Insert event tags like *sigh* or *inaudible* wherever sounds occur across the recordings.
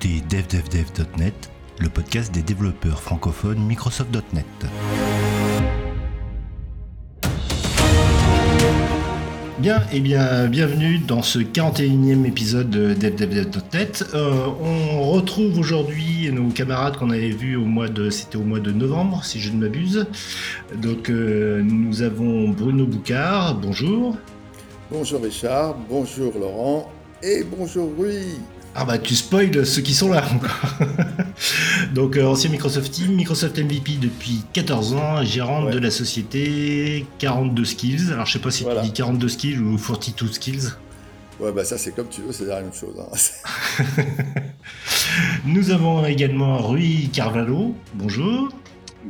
écoutez devdevdev.net, le podcast des développeurs francophones Microsoft.net. Bien, et bien, bienvenue dans ce 41e épisode de DevDevDev.net. Euh, on retrouve aujourd'hui nos camarades qu'on avait vus au mois de, c'était au mois de novembre, si je ne m'abuse. Donc, euh, nous avons Bruno Boucard. Bonjour. Bonjour Richard. Bonjour Laurent. Et bonjour Rui. Ah bah tu spoil ceux qui sont là encore. *laughs* Donc euh, ancien Microsoft Team, Microsoft MVP depuis 14 ans, gérant de la société 42 Skills. Alors je sais pas si tu dis 42 Skills ou 42 Skills. Ouais bah ça c'est comme tu veux, c'est la même chose. Hein. *laughs* Nous avons également Rui Carvalho. Bonjour.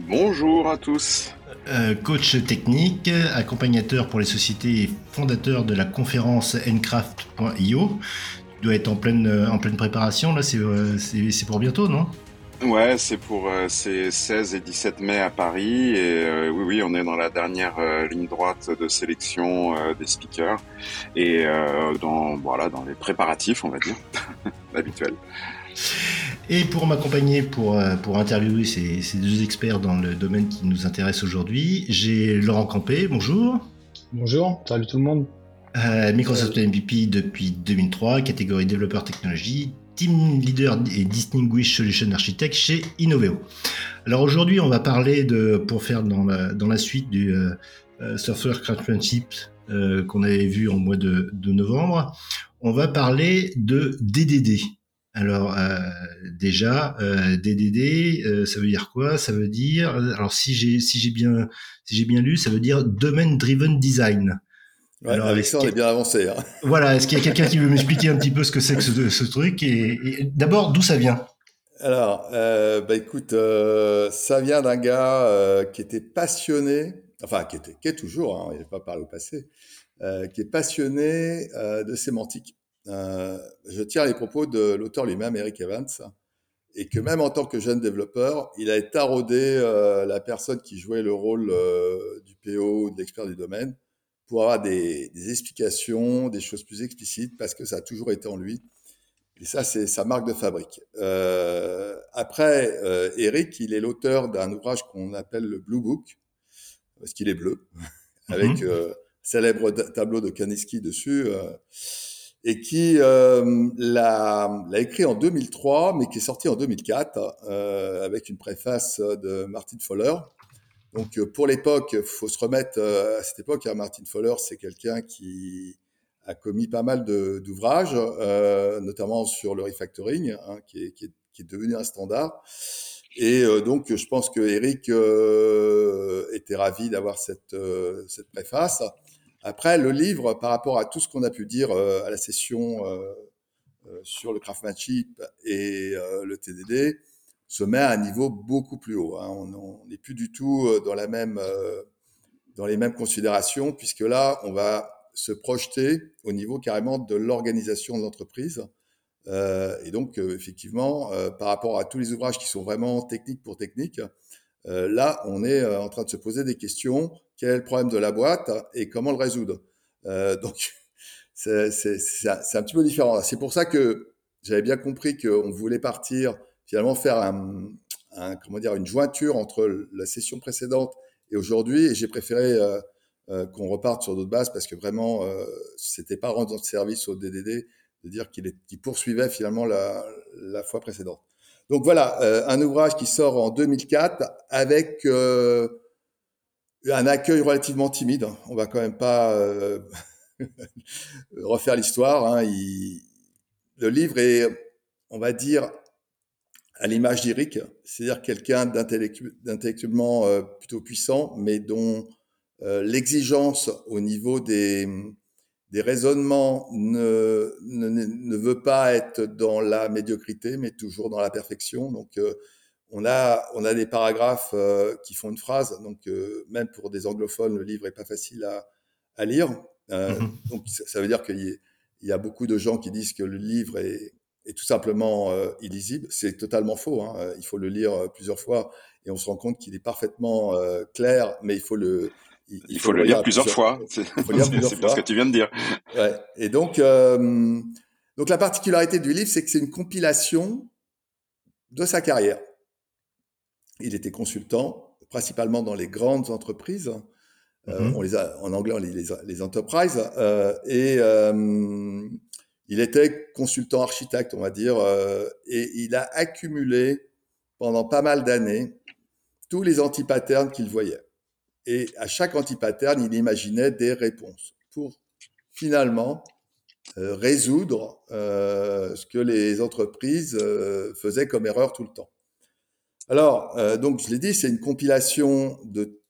Bonjour à tous. Euh, coach technique, accompagnateur pour les sociétés et fondateur de la conférence Ncraft.io doit être en pleine, euh, en pleine préparation, là, euh, c'est pour bientôt, non? Ouais, c'est pour euh, 16 et 17 mai à Paris et euh, oui oui, on est dans la dernière ligne droite de sélection des speakers et dans voilà, dans les préparatifs, on va dire, *laughs* habituels. Et pour m'accompagner pour, pour interviewer ces, ces, deux experts dans le domaine qui nous intéresse aujourd'hui, j'ai Laurent Campé, bonjour. Bonjour, salut tout le monde. Euh, Microsoft MVP depuis 2003, catégorie développeur technologie, team leader et distinguished solution architect chez Innoveo. Alors aujourd'hui, on va parler de, pour faire dans la, dans la suite du euh, euh Software Craftsmanship euh, qu'on avait vu en mois de, de, novembre, on va parler de DDD. Alors euh, déjà, DDD, ça veut dire quoi? Ça veut dire, alors si j'ai si j'ai bien si j'ai bien lu, ça veut dire Domain Driven Design. Alors, avec ça, on est bien avancé. Hein. Voilà, est-ce qu'il y a quelqu'un qui veut m'expliquer un petit peu ce que c'est que ce, truc Et, d'abord, d'où ça vient? Alors, euh, bah écoute, euh, ça vient d'un gars euh, qui était passionné, enfin qui était, qui est toujours, hein, il n'est pas parlé au passé, qui est passionné de sémantique. Je tiens les propos de l'auteur lui-même, Eric Evans, et que même en tant que jeune développeur, il a taraudé la personne qui jouait le rôle du PO, de l'expert du domaine pour avoir des, des, explications, des choses plus explicites, parce que ça a toujours été en lui. Et ça, c'est sa marque de fabrique. Euh, après, euh, Eric, il est l'auteur d'un ouvrage qu'on appelle le Blue Book, parce qu'il est bleu, *laughs* avec mhm. euh, célèbre tableau de Kandinsky dessus, euh, et qui l'a écrit en 2003, mais qui est sorti en 2004, euh, avec une préface de Martin Fowler. Donc euh, pour l'époque, faut se remettre euh, à cette époque. Hein, Martin Fowler, c'est quelqu'un qui a commis pas mal d'ouvrages, euh, notamment sur le refactoring, hein, qui, est, qui, est, qui, est, devenu un standard. Et euh, donc, je pense que Eric euh, était ravi d'avoir cette, euh, cette préface. Après, le livre, par rapport à tout ce qu'on a pu dire à la session sur le craftsmanship et le TDD, se met à un niveau beaucoup plus haut. Hein. On n'est plus du tout euh, dans, la même, euh, dans les mêmes considérations, puisque là, on va se projeter au niveau carrément de l'organisation de l'entreprise. Euh, et donc, euh, effectivement, euh, par rapport à tous les ouvrages qui sont vraiment techniques pour technique, là, on est en train de se poser des questions. Quel est le problème de la boîte et comment le résoudre? Donc, c'est un, un petit peu différent. C'est pour ça que j'avais bien compris qu'on voulait partir finalement faire un, un, comment dire, une jointure entre la session précédente et aujourd'hui. Et j'ai préféré euh, euh, qu'on reparte sur d'autres bases parce que vraiment, euh, c'était pas rendre service au DDD de dire qu'il qu poursuivait finalement la, la, fois précédente. Donc voilà, euh, un ouvrage qui sort en 2004 avec euh, un accueil relativement timide. On va quand même pas euh, *laughs* refaire l'histoire. Hein. le livre est, on va dire, à l'image d'Eric, c'est-à-dire quelqu'un d'intellectuellement euh, plutôt puissant, mais dont euh, l'exigence au niveau des, des raisonnements ne, ne, ne, veut pas être dans la médiocrité, mais toujours dans la perfection. Donc, euh, on, a, on a des paragraphes euh, qui font une phrase, donc euh, même pour des anglophones, le livre est pas facile à, à lire. Mm-hmm. Donc, ça veut dire qu'il y, y a beaucoup de gens qui disent que le livre est, est tout simplement euh, illisible. C'est totalement faux. Hein. Il faut le lire euh, plusieurs fois et on se rend compte qu'il est parfaitement euh, clair, mais il faut le il, il faut, faut, le lire, lire plusieurs, fois. C'est *laughs* ce que tu viens de dire. Ouais. Et donc, euh, donc la particularité du livre, c'est que c'est une compilation de sa carrière. Il était consultant, principalement dans les grandes entreprises. Euh, mhm. on les a, en anglais, on les, les, enterprises. Euh, et euh, il était consultant architecte, on va dire, et il a accumulé pendant pas mal d'années tous les antipatterns qu'il voyait. Et à chaque antipattern, il imaginait des réponses pour finalement résoudre ce que les entreprises faisaient comme erreur tout le temps. Alors, donc, je l'ai dit, c'est une compilation de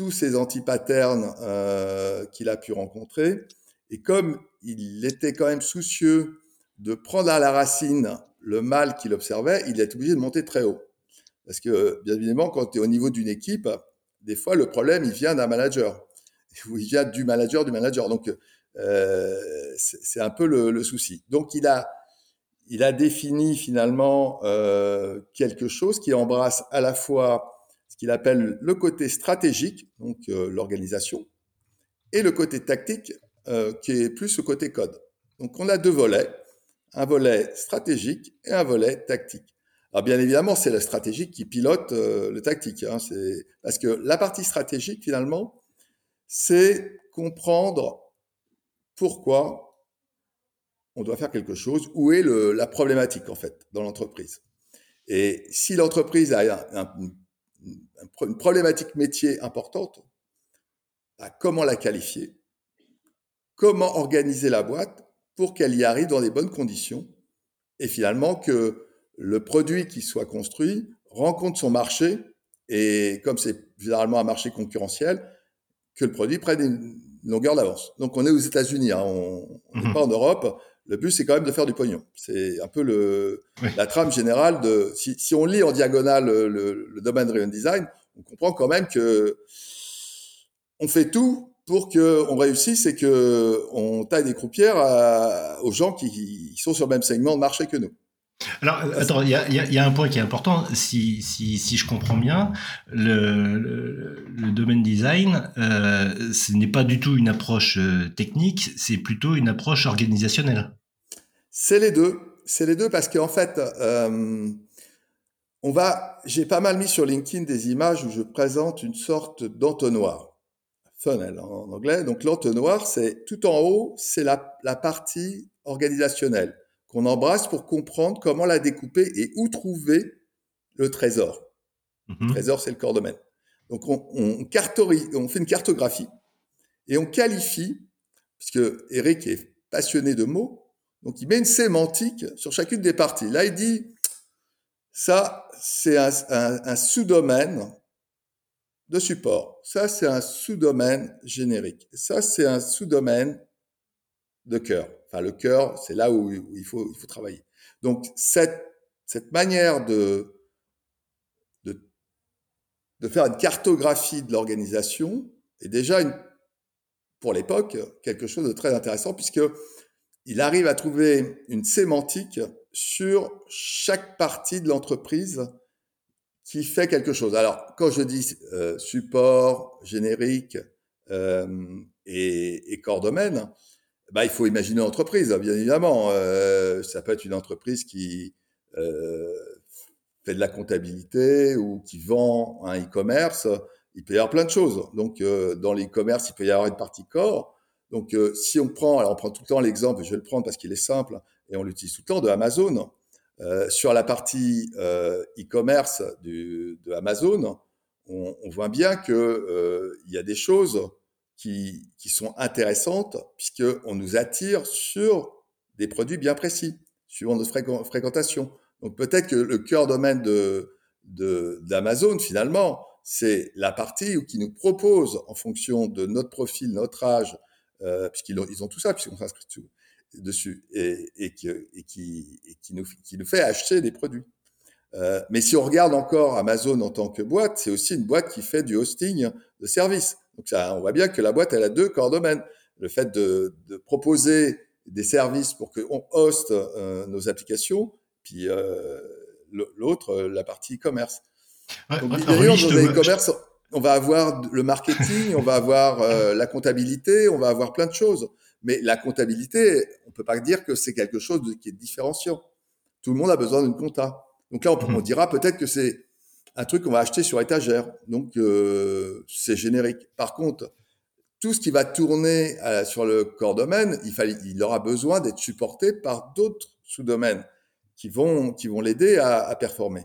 tous ces antipatterns euh, qu'il a pu rencontrer. Et comme il était quand même soucieux de prendre à la racine le mal qu'il observait, il est obligé de monter très haut. Parce que, bien évidemment, quand tu es au niveau d'une équipe, des fois, le problème, il vient d'un manager. *laughs* Ou il vient du manager du manager. Donc, euh, c'est un peu le, souci. Donc, il a, défini finalement euh, quelque chose qui embrasse à la fois qu'il appelle le côté stratégique, donc euh, l'organisation, et le côté tactique, euh, qui est plus le côté code. Donc on a deux volets, un volet stratégique et un volet tactique. Alors bien évidemment, c'est le stratégique qui pilote euh, le tactique, hein, parce que la partie stratégique finalement, c'est comprendre pourquoi on doit faire quelque chose, où est le, la problématique en fait dans l'entreprise. Et si l'entreprise a un, un, une problématique métier importante, bah, comment la qualifier Comment organiser la boîte pour qu'elle y arrive dans les bonnes conditions et finalement que le produit qui soit construit rencontre son marché et comme c'est généralement un marché concurrentiel, que le produit prenne une longueur d'avance. Donc on est aux États-Unis, hein, on n'est mmh pas en Europe. Le but, c'est quand même de faire du pognon. C'est un peu le, la trame générale de. Si, si, on lit en diagonale le, le, domaine driven design, on comprend quand même que on fait tout pour qu'on réussisse et qu'on taille des croupières aux gens qui, sont sur le même segment de marché que nous. Alors, attends, il y a, y a, un point qui est important. Si, si, si je comprends bien, le, le, domaine design, euh, ce n'est pas du tout une approche euh, technique, c'est plutôt une approche organisationnelle. C'est les deux. C'est les deux parce qu'en fait, euh, on va. J'ai pas mal mis sur LinkedIn des images où je présente une sorte d'entonnoir, funnel en anglais. Donc l'entonnoir, c'est tout en haut, c'est la, la partie organisationnelle qu'on embrasse pour comprendre comment la découper et où trouver le trésor. Le mhm. trésor, c'est le corps domaine. Donc on, on, on fait une cartographie et on qualifie, puisque Eric est passionné de mots, donc il met une sémantique sur chacune des parties. Là, il dit, ça, c'est un, sous-domaine de support. Ça, c'est un sous-domaine générique. Ça, c'est un sous-domaine de cœur. Enfin, le cœur, c'est là où, il, faut, il faut travailler. Donc, cette, cette manière de, de, de faire une cartographie de l'organisation est déjà, une, pour l'époque, quelque chose de très intéressant, puisque il arrive à trouver une sémantique sur chaque partie de l'entreprise qui fait quelque chose. Alors, quand je dis euh, support, générique euh, et, et, corps domaine, bah, il faut imaginer l'entreprise, bien évidemment. Euh, ça peut être une entreprise qui fait de la comptabilité ou qui vend un e-commerce. Il peut y avoir plein de choses. Donc, dans l'e-commerce, il peut y avoir une partie corps. Donc, euh, si on prend, alors on prend tout le temps l'exemple, je vais le prendre parce qu'il est simple et on l'utilise tout le temps, de Amazon. Euh, sur la partie euh, e-commerce de Amazon, on, on, voit bien qu'il euh, y a des choses qui, qui sont intéressantes puisqu'on nous attire sur des produits bien précis, suivant notre fréquentation. Donc peut-être que le cœur domaine de d'Amazon, finalement, c'est la partie qui nous propose, en fonction de notre profil, notre âge, euh, puisqu'ils ont, ils ont tout ça, puisqu'on s'inscrit dessus, et, et, qui, et, qui, et qui, nous, qui nous fait acheter des produits. Euh, mais si on regarde encore Amazon en tant que boîte, c'est aussi une boîte qui fait du hosting de services. Donc ça, on voit bien que la boîte, elle a deux corps domaines. Le fait de, de proposer des services pour qu'on hoste euh, nos applications, puis euh, l'autre, la partie e-commerce. Donc, d'ailleurs, dans e-commerce, on va avoir le marketing, on va avoir la comptabilité, on va avoir plein de choses. Mais la comptabilité, on peut pas dire que c'est quelque chose qui est différenciant. Tout le monde a besoin d'une compta. Donc là, on, on dira peut-être que c'est un truc qu'on va acheter sur étagère. Donc, euh, c'est générique. Par contre, tout ce qui va tourner euh, sur le corps domaine, il, fallait, il aura besoin d'être supporté par d'autres sous-domaines qui vont, qui vont l'aider à, à performer.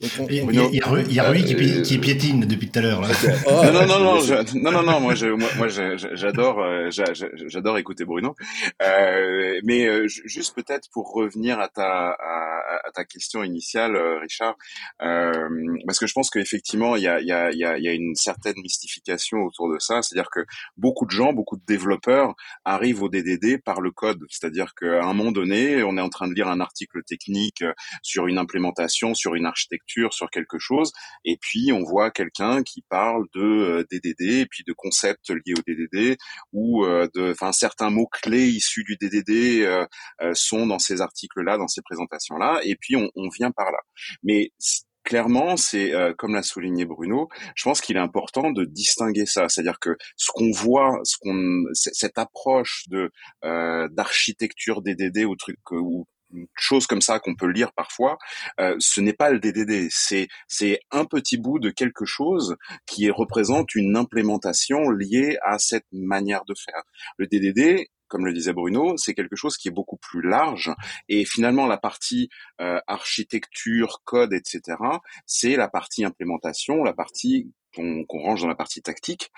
Il, y a, il, y a, Rui, qui, euh, qui, piétine depuis tout à l'heure. Là. *laughs* Oh, non, non, non, non, je, non, non, non, moi, j'adore, euh, j'adore écouter Bruno. Euh, mais euh, juste peut-être pour revenir à ta, à, à ta question initiale, Richard, euh, parce que je pense qu'effectivement, il y a, il y, a, il y a une certaine mystification autour de ça. C'est-à-dire que beaucoup de gens, beaucoup de développeurs arrivent au DDD par le code. C'est-à-dire qu'à un moment donné, on est en train de lire un article technique sur une implémentation, sur une architecture sur quelque chose, et puis on voit quelqu'un qui parle de DDD euh, et puis de concepts liés au DDD ou euh, de, enfin certains mots clés issus du DDD euh, sont dans ces articles-là, dans ces présentations-là, et puis on, on vient par là. Mais clairement, c'est comme l'a souligné Bruno, je pense qu'il est important de distinguer ça, c'est-à-dire que ce qu'on voit, ce qu'on, cette approche de d'architecture DDD ou truc ou une chose comme ça qu'on peut lire parfois, euh, ce n'est pas le DDD, c'est c'est un petit bout de quelque chose qui représente une implémentation liée à cette manière de faire. Le DDD, comme le disait Bruno, c'est quelque chose qui est beaucoup plus large et finalement la partie euh, architecture, code, etc., c'est la partie implémentation, la partie qu'on range dans la partie tactique.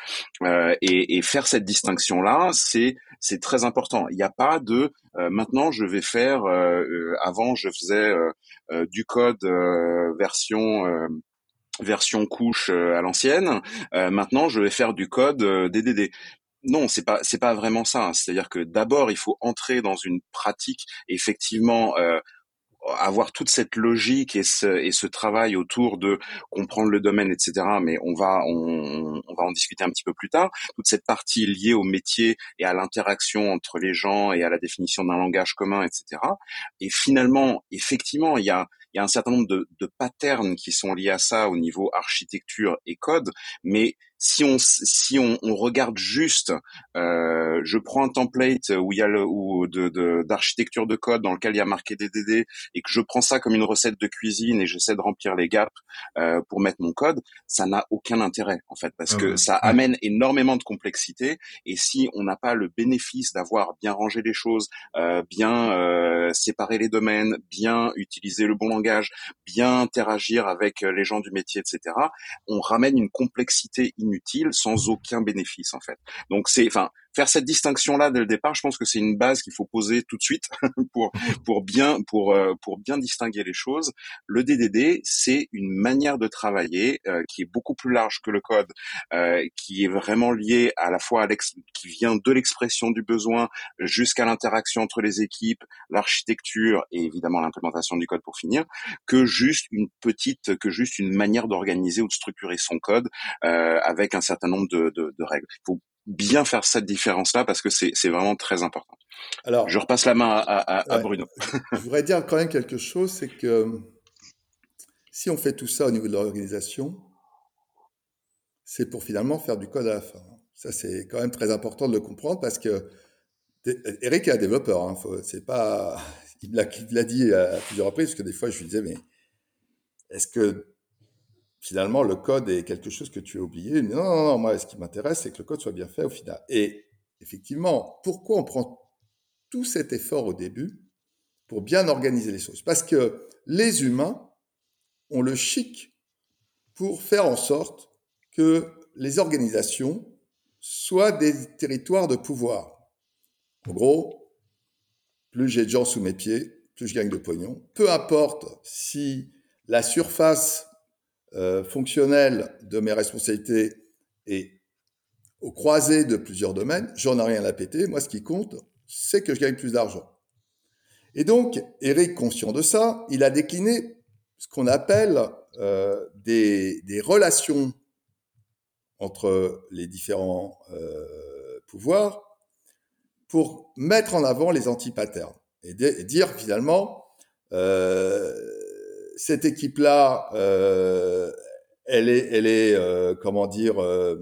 Euh, et, et, faire cette distinction-là, c'est très important. Il n'y a pas de euh, maintenant je vais faire. Euh, euh avant, je faisais euh, du code version version couche à l'ancienne. maintenant, je vais faire du code DDD non, c'est pas c'est pas vraiment ça. C'est-à-dire que d'abord il faut entrer dans une pratique effectivement euh, avoir toute cette logique et ce, et ce travail autour de comprendre le domaine, etc. Mais on va on, on, va en discuter un petit peu plus tard. Toute cette partie liée au métier et à l'interaction entre les gens et à la définition d'un langage commun, etc. Et finalement, effectivement, il y a y a un certain nombre de, de patterns qui sont liés à ça au niveau architecture et code, mais si on si on, on regarde juste, euh, je prends un template où il y a le ou de d'architecture de, code dans lequel il y a marqué DDD et que je prends ça comme une recette de cuisine et j'essaie de remplir les gaps euh, pour mettre mon code, ça n'a aucun intérêt en fait parce ah que ça amène énormément de complexité et si on n'a pas le bénéfice d'avoir bien rangé les choses, euh, bien euh, séparé les domaines, bien utiliser le bon langage, bien interagir avec les gens du métier, etc., on ramène une complexité inutile inutile sans aucun bénéfice en fait. Donc c'est, enfin, faire cette distinction là dès le départ, je pense que c'est une base qu'il faut poser tout de suite *laughs* pour pour bien pour euh, pour bien distinguer les choses. Le DDD, c'est une manière de travailler euh, qui est beaucoup plus large que le code, euh, qui est vraiment lié à la fois à l'ex qui vient de l'expression du besoin jusqu'à l'interaction entre les équipes, l'architecture et évidemment l'implémentation du code pour finir, que juste une petite que juste une manière d'organiser ou de structurer son code avec un certain nombre de, de, de règles. Bien faire cette différence-là parce que c'est vraiment très important. Alors, je repasse la main à, à, Bruno. *laughs* je voudrais dire quand même quelque chose, c'est que si on fait tout ça au niveau de l'organisation, c'est pour finalement faire du code à la fin. Ça, c'est quand même très important de le comprendre parce que Eric est un développeur. Hein, c'est pas, *laughs* il l'a dit à plusieurs reprises parce que des fois je lui disais mais est-ce que finalement, le code est quelque chose que tu as oublié. non, non, non, moi, ce qui m'intéresse, c'est que le code soit bien fait au final. Et effectivement, pourquoi on prend tout cet effort au début pour bien organiser les choses? Parce que les humains ont le chic pour faire en sorte que les organisations soient des territoires de pouvoir. En gros, plus j'ai de gens sous mes pieds, plus je gagne de pognon. Peu importe si la surface euh, fonctionnel de mes responsabilités et au croisé de plusieurs domaines, j'en ai rien à péter. Moi, ce qui compte, c'est que je gagne plus d'argent. Et donc, Eric, conscient de ça, il a décliné ce qu'on appelle euh, des, relations entre les différents euh, pouvoirs pour mettre en avant les anti-patterns et, et, dire finalement, euh, cette équipe-là, euh, elle est, elle est euh, comment dire, euh,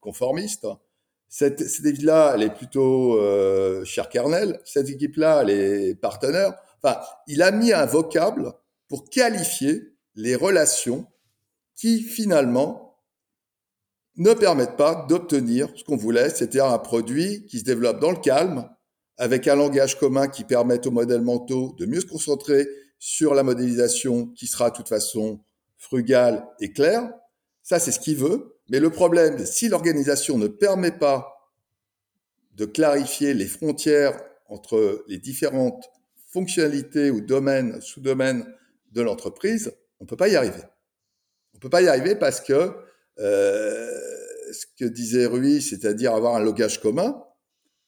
conformiste. Cette, équipe-là, elle est plutôt cher kernel. Cette équipe-là, elle est partenaire. Enfin, il a mis un vocable pour qualifier les relations qui finalement ne permettent pas d'obtenir ce qu'on voulait, c'est-à-dire un produit qui se développe dans le calme, avec un langage commun qui permette aux modèles mentaux de mieux se concentrer sur la modélisation qui sera de toute façon frugale et claire. Ça, c'est ce qu'il veut. Mais le problème, si l'organisation ne permet pas de clarifier les frontières entre les différentes fonctionnalités ou domaines, sous-domaines de l'entreprise, on ne peut pas y arriver. On ne peut pas y arriver parce que euh, ce que disait Rui, c'est-à-dire avoir un logage commun,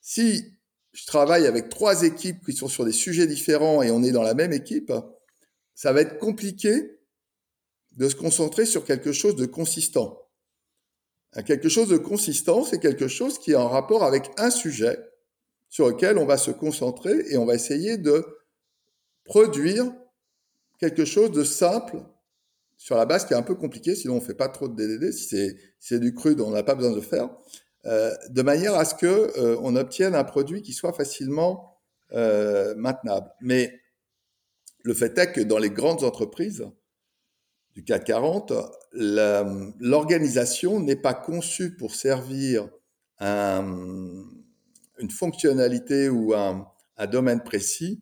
si je travaille avec trois équipes qui sont sur des sujets différents et on est dans la même équipe, ça va être compliqué de se concentrer sur quelque chose de consistant. Quelque chose de consistant, c'est quelque chose qui est en rapport avec un sujet sur lequel on va se concentrer et on va essayer de produire quelque chose de simple sur la base qui est un peu compliquée, sinon on ne fait pas trop de DDD, si c'est du crude, on n'a pas besoin de faire, de manière à ce que euh, on obtienne un produit qui soit facilement euh, maintenable. Mais le fait est que dans les grandes entreprises du CAC 40, l'organisation n'est pas conçue pour servir un, une fonctionnalité ou un, domaine précis,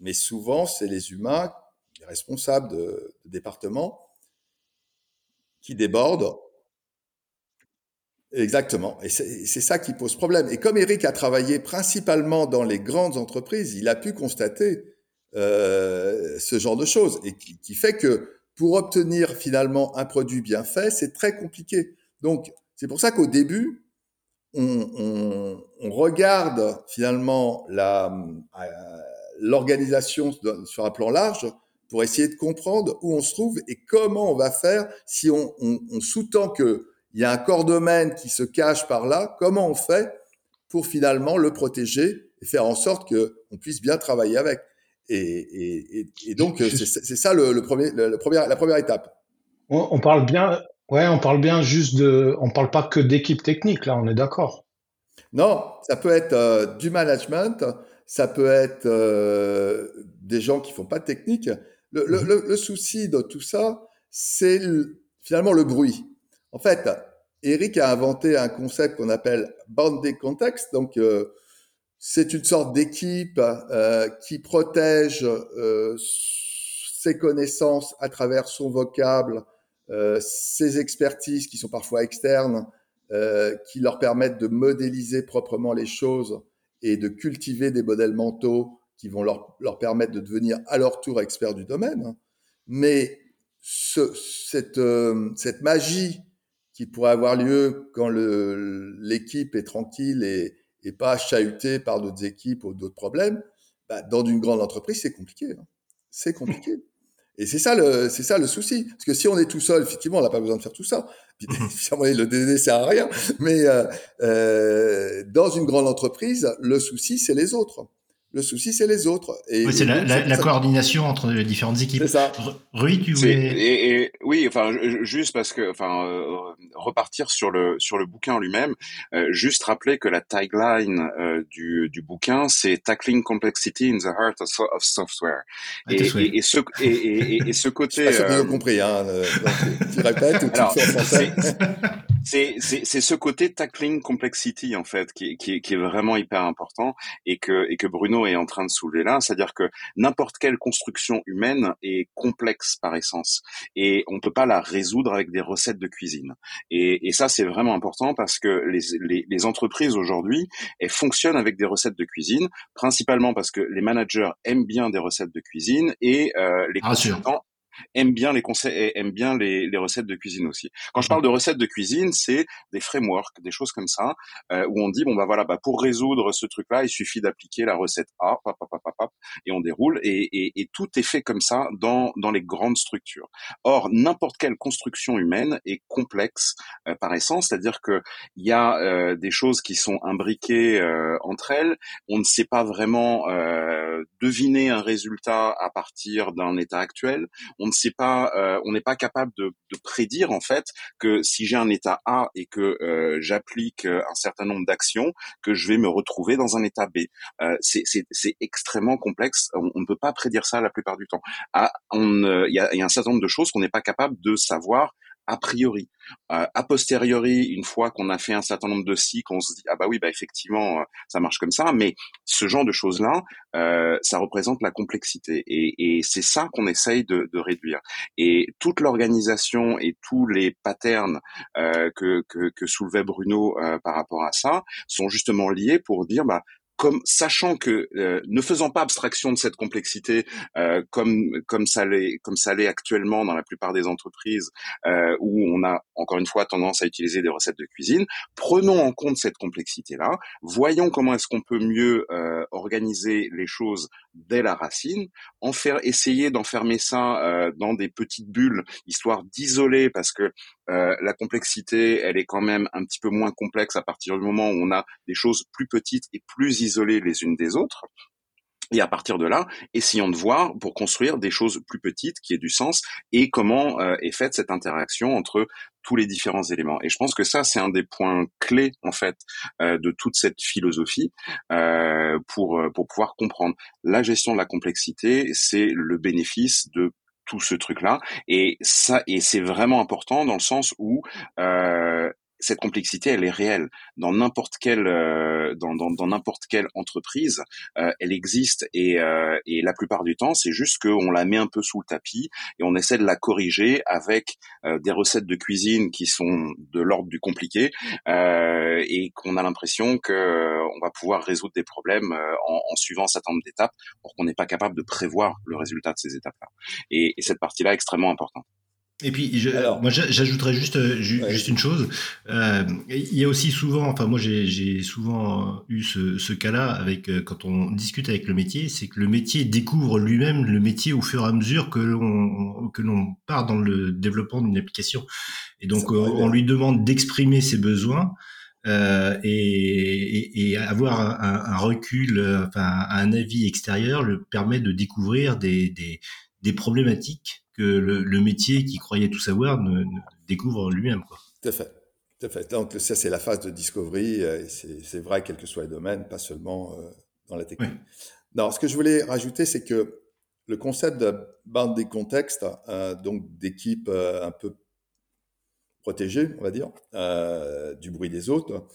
mais souvent, c'est les humains, les responsables de, départements, qui débordent. Exactement. Et c'est ça qui pose problème. Et comme Eric a travaillé principalement dans les grandes entreprises, il a pu constater euh, ce genre de choses et qui, qui, fait que pour obtenir finalement un produit bien fait, c'est très compliqué. Donc, c'est pour ça qu'au début, on, regarde finalement euh, l'organisation sur un plan large pour essayer de comprendre où on se trouve et comment on va faire si on, sous-tend qu'il y a un corps domaine qui se cache par là, comment on fait pour finalement le protéger et faire en sorte qu'on puisse bien travailler avec? Et, donc, c'est ça le, premier, la première étape. On parle bien, Ouais, on parle bien juste de, on parle pas que d'équipe technique, là, on est d'accord. Non, ça peut être euh, du management, ça peut être euh, des gens qui font pas de technique. Le, le, mhm. souci de tout ça, c'est finalement le bruit. En fait, Eric a inventé un concept qu'on appelle bounded context. Donc, euh, c'est une sorte d'équipe qui protège ses connaissances à travers son vocable, euh, ces expertises qui sont parfois externes, euh, qui leur permettent de modéliser proprement les choses et de cultiver des modèles mentaux qui vont leur, leur permettre de devenir à leur tour experts du domaine. Mais ce, cette, euh, cette magie qui pourrait avoir lieu quand l'équipe est tranquille et, et pas chahutée par d'autres équipes ou d'autres problèmes, bah, dans une grande entreprise, c'est compliqué. Hein. C'est compliqué. *laughs* Et c'est ça le, c'est ça le souci. Parce que si on est tout seul, effectivement, on n'a pas besoin de faire tout ça. Puis, *laughs* *laughs* le DDD sert à rien. Mais euh, euh, dans une grande entreprise, le souci, c'est les autres. Le souci, c'est les autres. Et, oui, c'est la, coordination entre les différentes équipes. C'est ça. Rui, tu voulais... Et, et, oui, enfin, juste parce que, enfin, euh, repartir sur le sur le bouquin lui-même, euh, juste rappeler que la tagline euh, du du bouquin, c'est Tackling Complexity in the Heart of, Software. Et, et, ce et, ce côté. Je sais pas compris. Hein, tu répètes ou tu Alors, fais en français. C'est c'est ce côté tackling complexity en fait qui, qui, qui est vraiment hyper important et que et que Bruno est en train de soulever là, c'est-à-dire que n'importe quelle construction humaine est complexe par essence et on peut pas la résoudre avec des recettes de cuisine. Et, et ça, c'est vraiment important parce que les, les, les entreprises aujourd'hui, elles fonctionnent avec des recettes de cuisine, principalement parce que les managers aiment bien des recettes de cuisine et euh, les consultants aime bien les conseils, aime bien les, les, recettes de cuisine aussi. Quand je parle de recettes de cuisine, c'est des frameworks, des choses comme ça, euh, où on dit bon bah voilà, bah pour résoudre ce truc-là, il suffit d'appliquer la recette A, pap, pap, pap, et on déroule, et, et, et, tout est fait comme ça dans dans les grandes structures. Or, n'importe quelle construction humaine est complexe euh, par essence, c'est-à-dire que il y a euh, des choses qui sont imbriquées euh, entre elles, on ne sait pas vraiment deviner un résultat à partir d'un état actuel on ne sait pas, euh, on n'est pas capable de, de, prédire en fait que si j'ai un état A et que euh, j'applique euh, un certain nombre d'actions, que je vais me retrouver dans un état B. Euh, c'est extrêmement complexe. On, ne peut pas prédire ça la plupart du temps. Ah, il y, a, y a un certain nombre de choses qu'on n'est pas capable de savoir a priori. Euh, a posteriori, une fois qu'on a fait un certain nombre de cycles, on se dit ah bah oui bah effectivement euh, ça marche comme ça. Mais ce genre de choses là, euh, ça représente la complexité et, et c'est ça qu'on essaye de, de, réduire. Et toute l'organisation et tous les patterns euh, que, que, que, soulevait Bruno euh, par rapport à ça sont justement liés pour dire bah comme sachant que euh, ne faisant pas abstraction de cette complexité euh, comme comme ça l'est comme ça l'est actuellement dans la plupart des entreprises euh, où on a encore une fois tendance à utiliser des recettes de cuisine prenons en compte cette complexité là voyons comment est-ce qu'on peut mieux organiser les choses dès la racine en faire essayer d'enfermer ça dans des petites bulles histoire d'isoler parce que la complexité elle est quand même un petit peu moins complexe à partir du moment où on a des choses plus petites et plus isolées les unes des autres. Et à partir de là, essayons de voir pour construire des choses plus petites qui aient du sens et comment euh, est faite cette interaction entre tous les différents éléments. Et je pense que ça, c'est un des points clés en fait euh, de toute cette philosophie euh, pour pour pouvoir comprendre la gestion de la complexité. C'est le bénéfice de tout ce truc-là. Et ça, et c'est vraiment important dans le sens où euh, cette complexité, elle est réelle dans n'importe quelle euh, dans, dans, dans n'importe quelle entreprise, euh, elle existe et, euh, et la plupart du temps, c'est juste qu'on la met un peu sous le tapis et on essaie de la corriger avec des recettes de cuisine qui sont de l'ordre du compliqué et qu'on a l'impression que on va pouvoir résoudre des problèmes en, en suivant certain nombre d'étapes, pour qu'on n'est pas capable de prévoir le résultat de ces étapes-là. Et, et cette partie-là est extrêmement importante. Et puis, je, moi, j'ajouterais juste, euh, juste une chose. Euh, il y a aussi souvent, enfin, moi, j'ai souvent eu ce, ce cas-là avec euh, quand on discute avec le métier, c'est que le métier découvre lui-même le métier au fur et à mesure que l'on que l'on part dans le développement d'une application. Et donc, on lui demande d'exprimer ses besoins. Euh, et, et, et, avoir un, un, recul, enfin un avis extérieur, le permet de découvrir des, des, des problématiques que le, métier qui croyait tout savoir ne, découvre lui-même. Tout à fait. Tout à fait. Donc ça, c'est la phase de discovery. Euh, c'est vrai, quel que soit le domaine, pas seulement euh, dans la technique. Non, ce que je voulais rajouter, c'est que le concept de bande des contextes, euh, donc d'équipe un peu protégée, on va dire, du bruit des autres,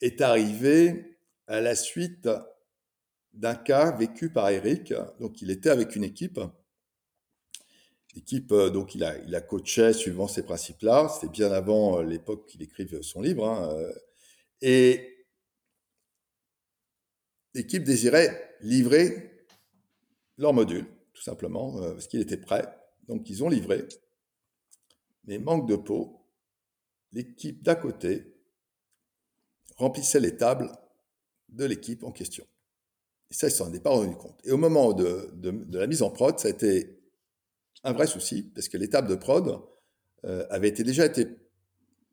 est arrivé à la suite d'un cas vécu par Eric. Donc, il était avec une équipe L'équipe, euh, donc, il a, coaché suivant ces principes-là. C'était bien avant euh, l'époque qu'il écrive son livre. Hein, euh. et l'équipe désirait livrer leur module, tout simplement, parce qu'il était prêt. Donc, ils ont livré. Mais manque de peau, l'équipe d'à côté remplissait les tables de l'équipe en question. Et ça, ils s'en étaient pas rendu compte. Et au moment de, de, la mise en prod, ça a été un vrai souci, parce que l'étape de prod euh, avait déjà été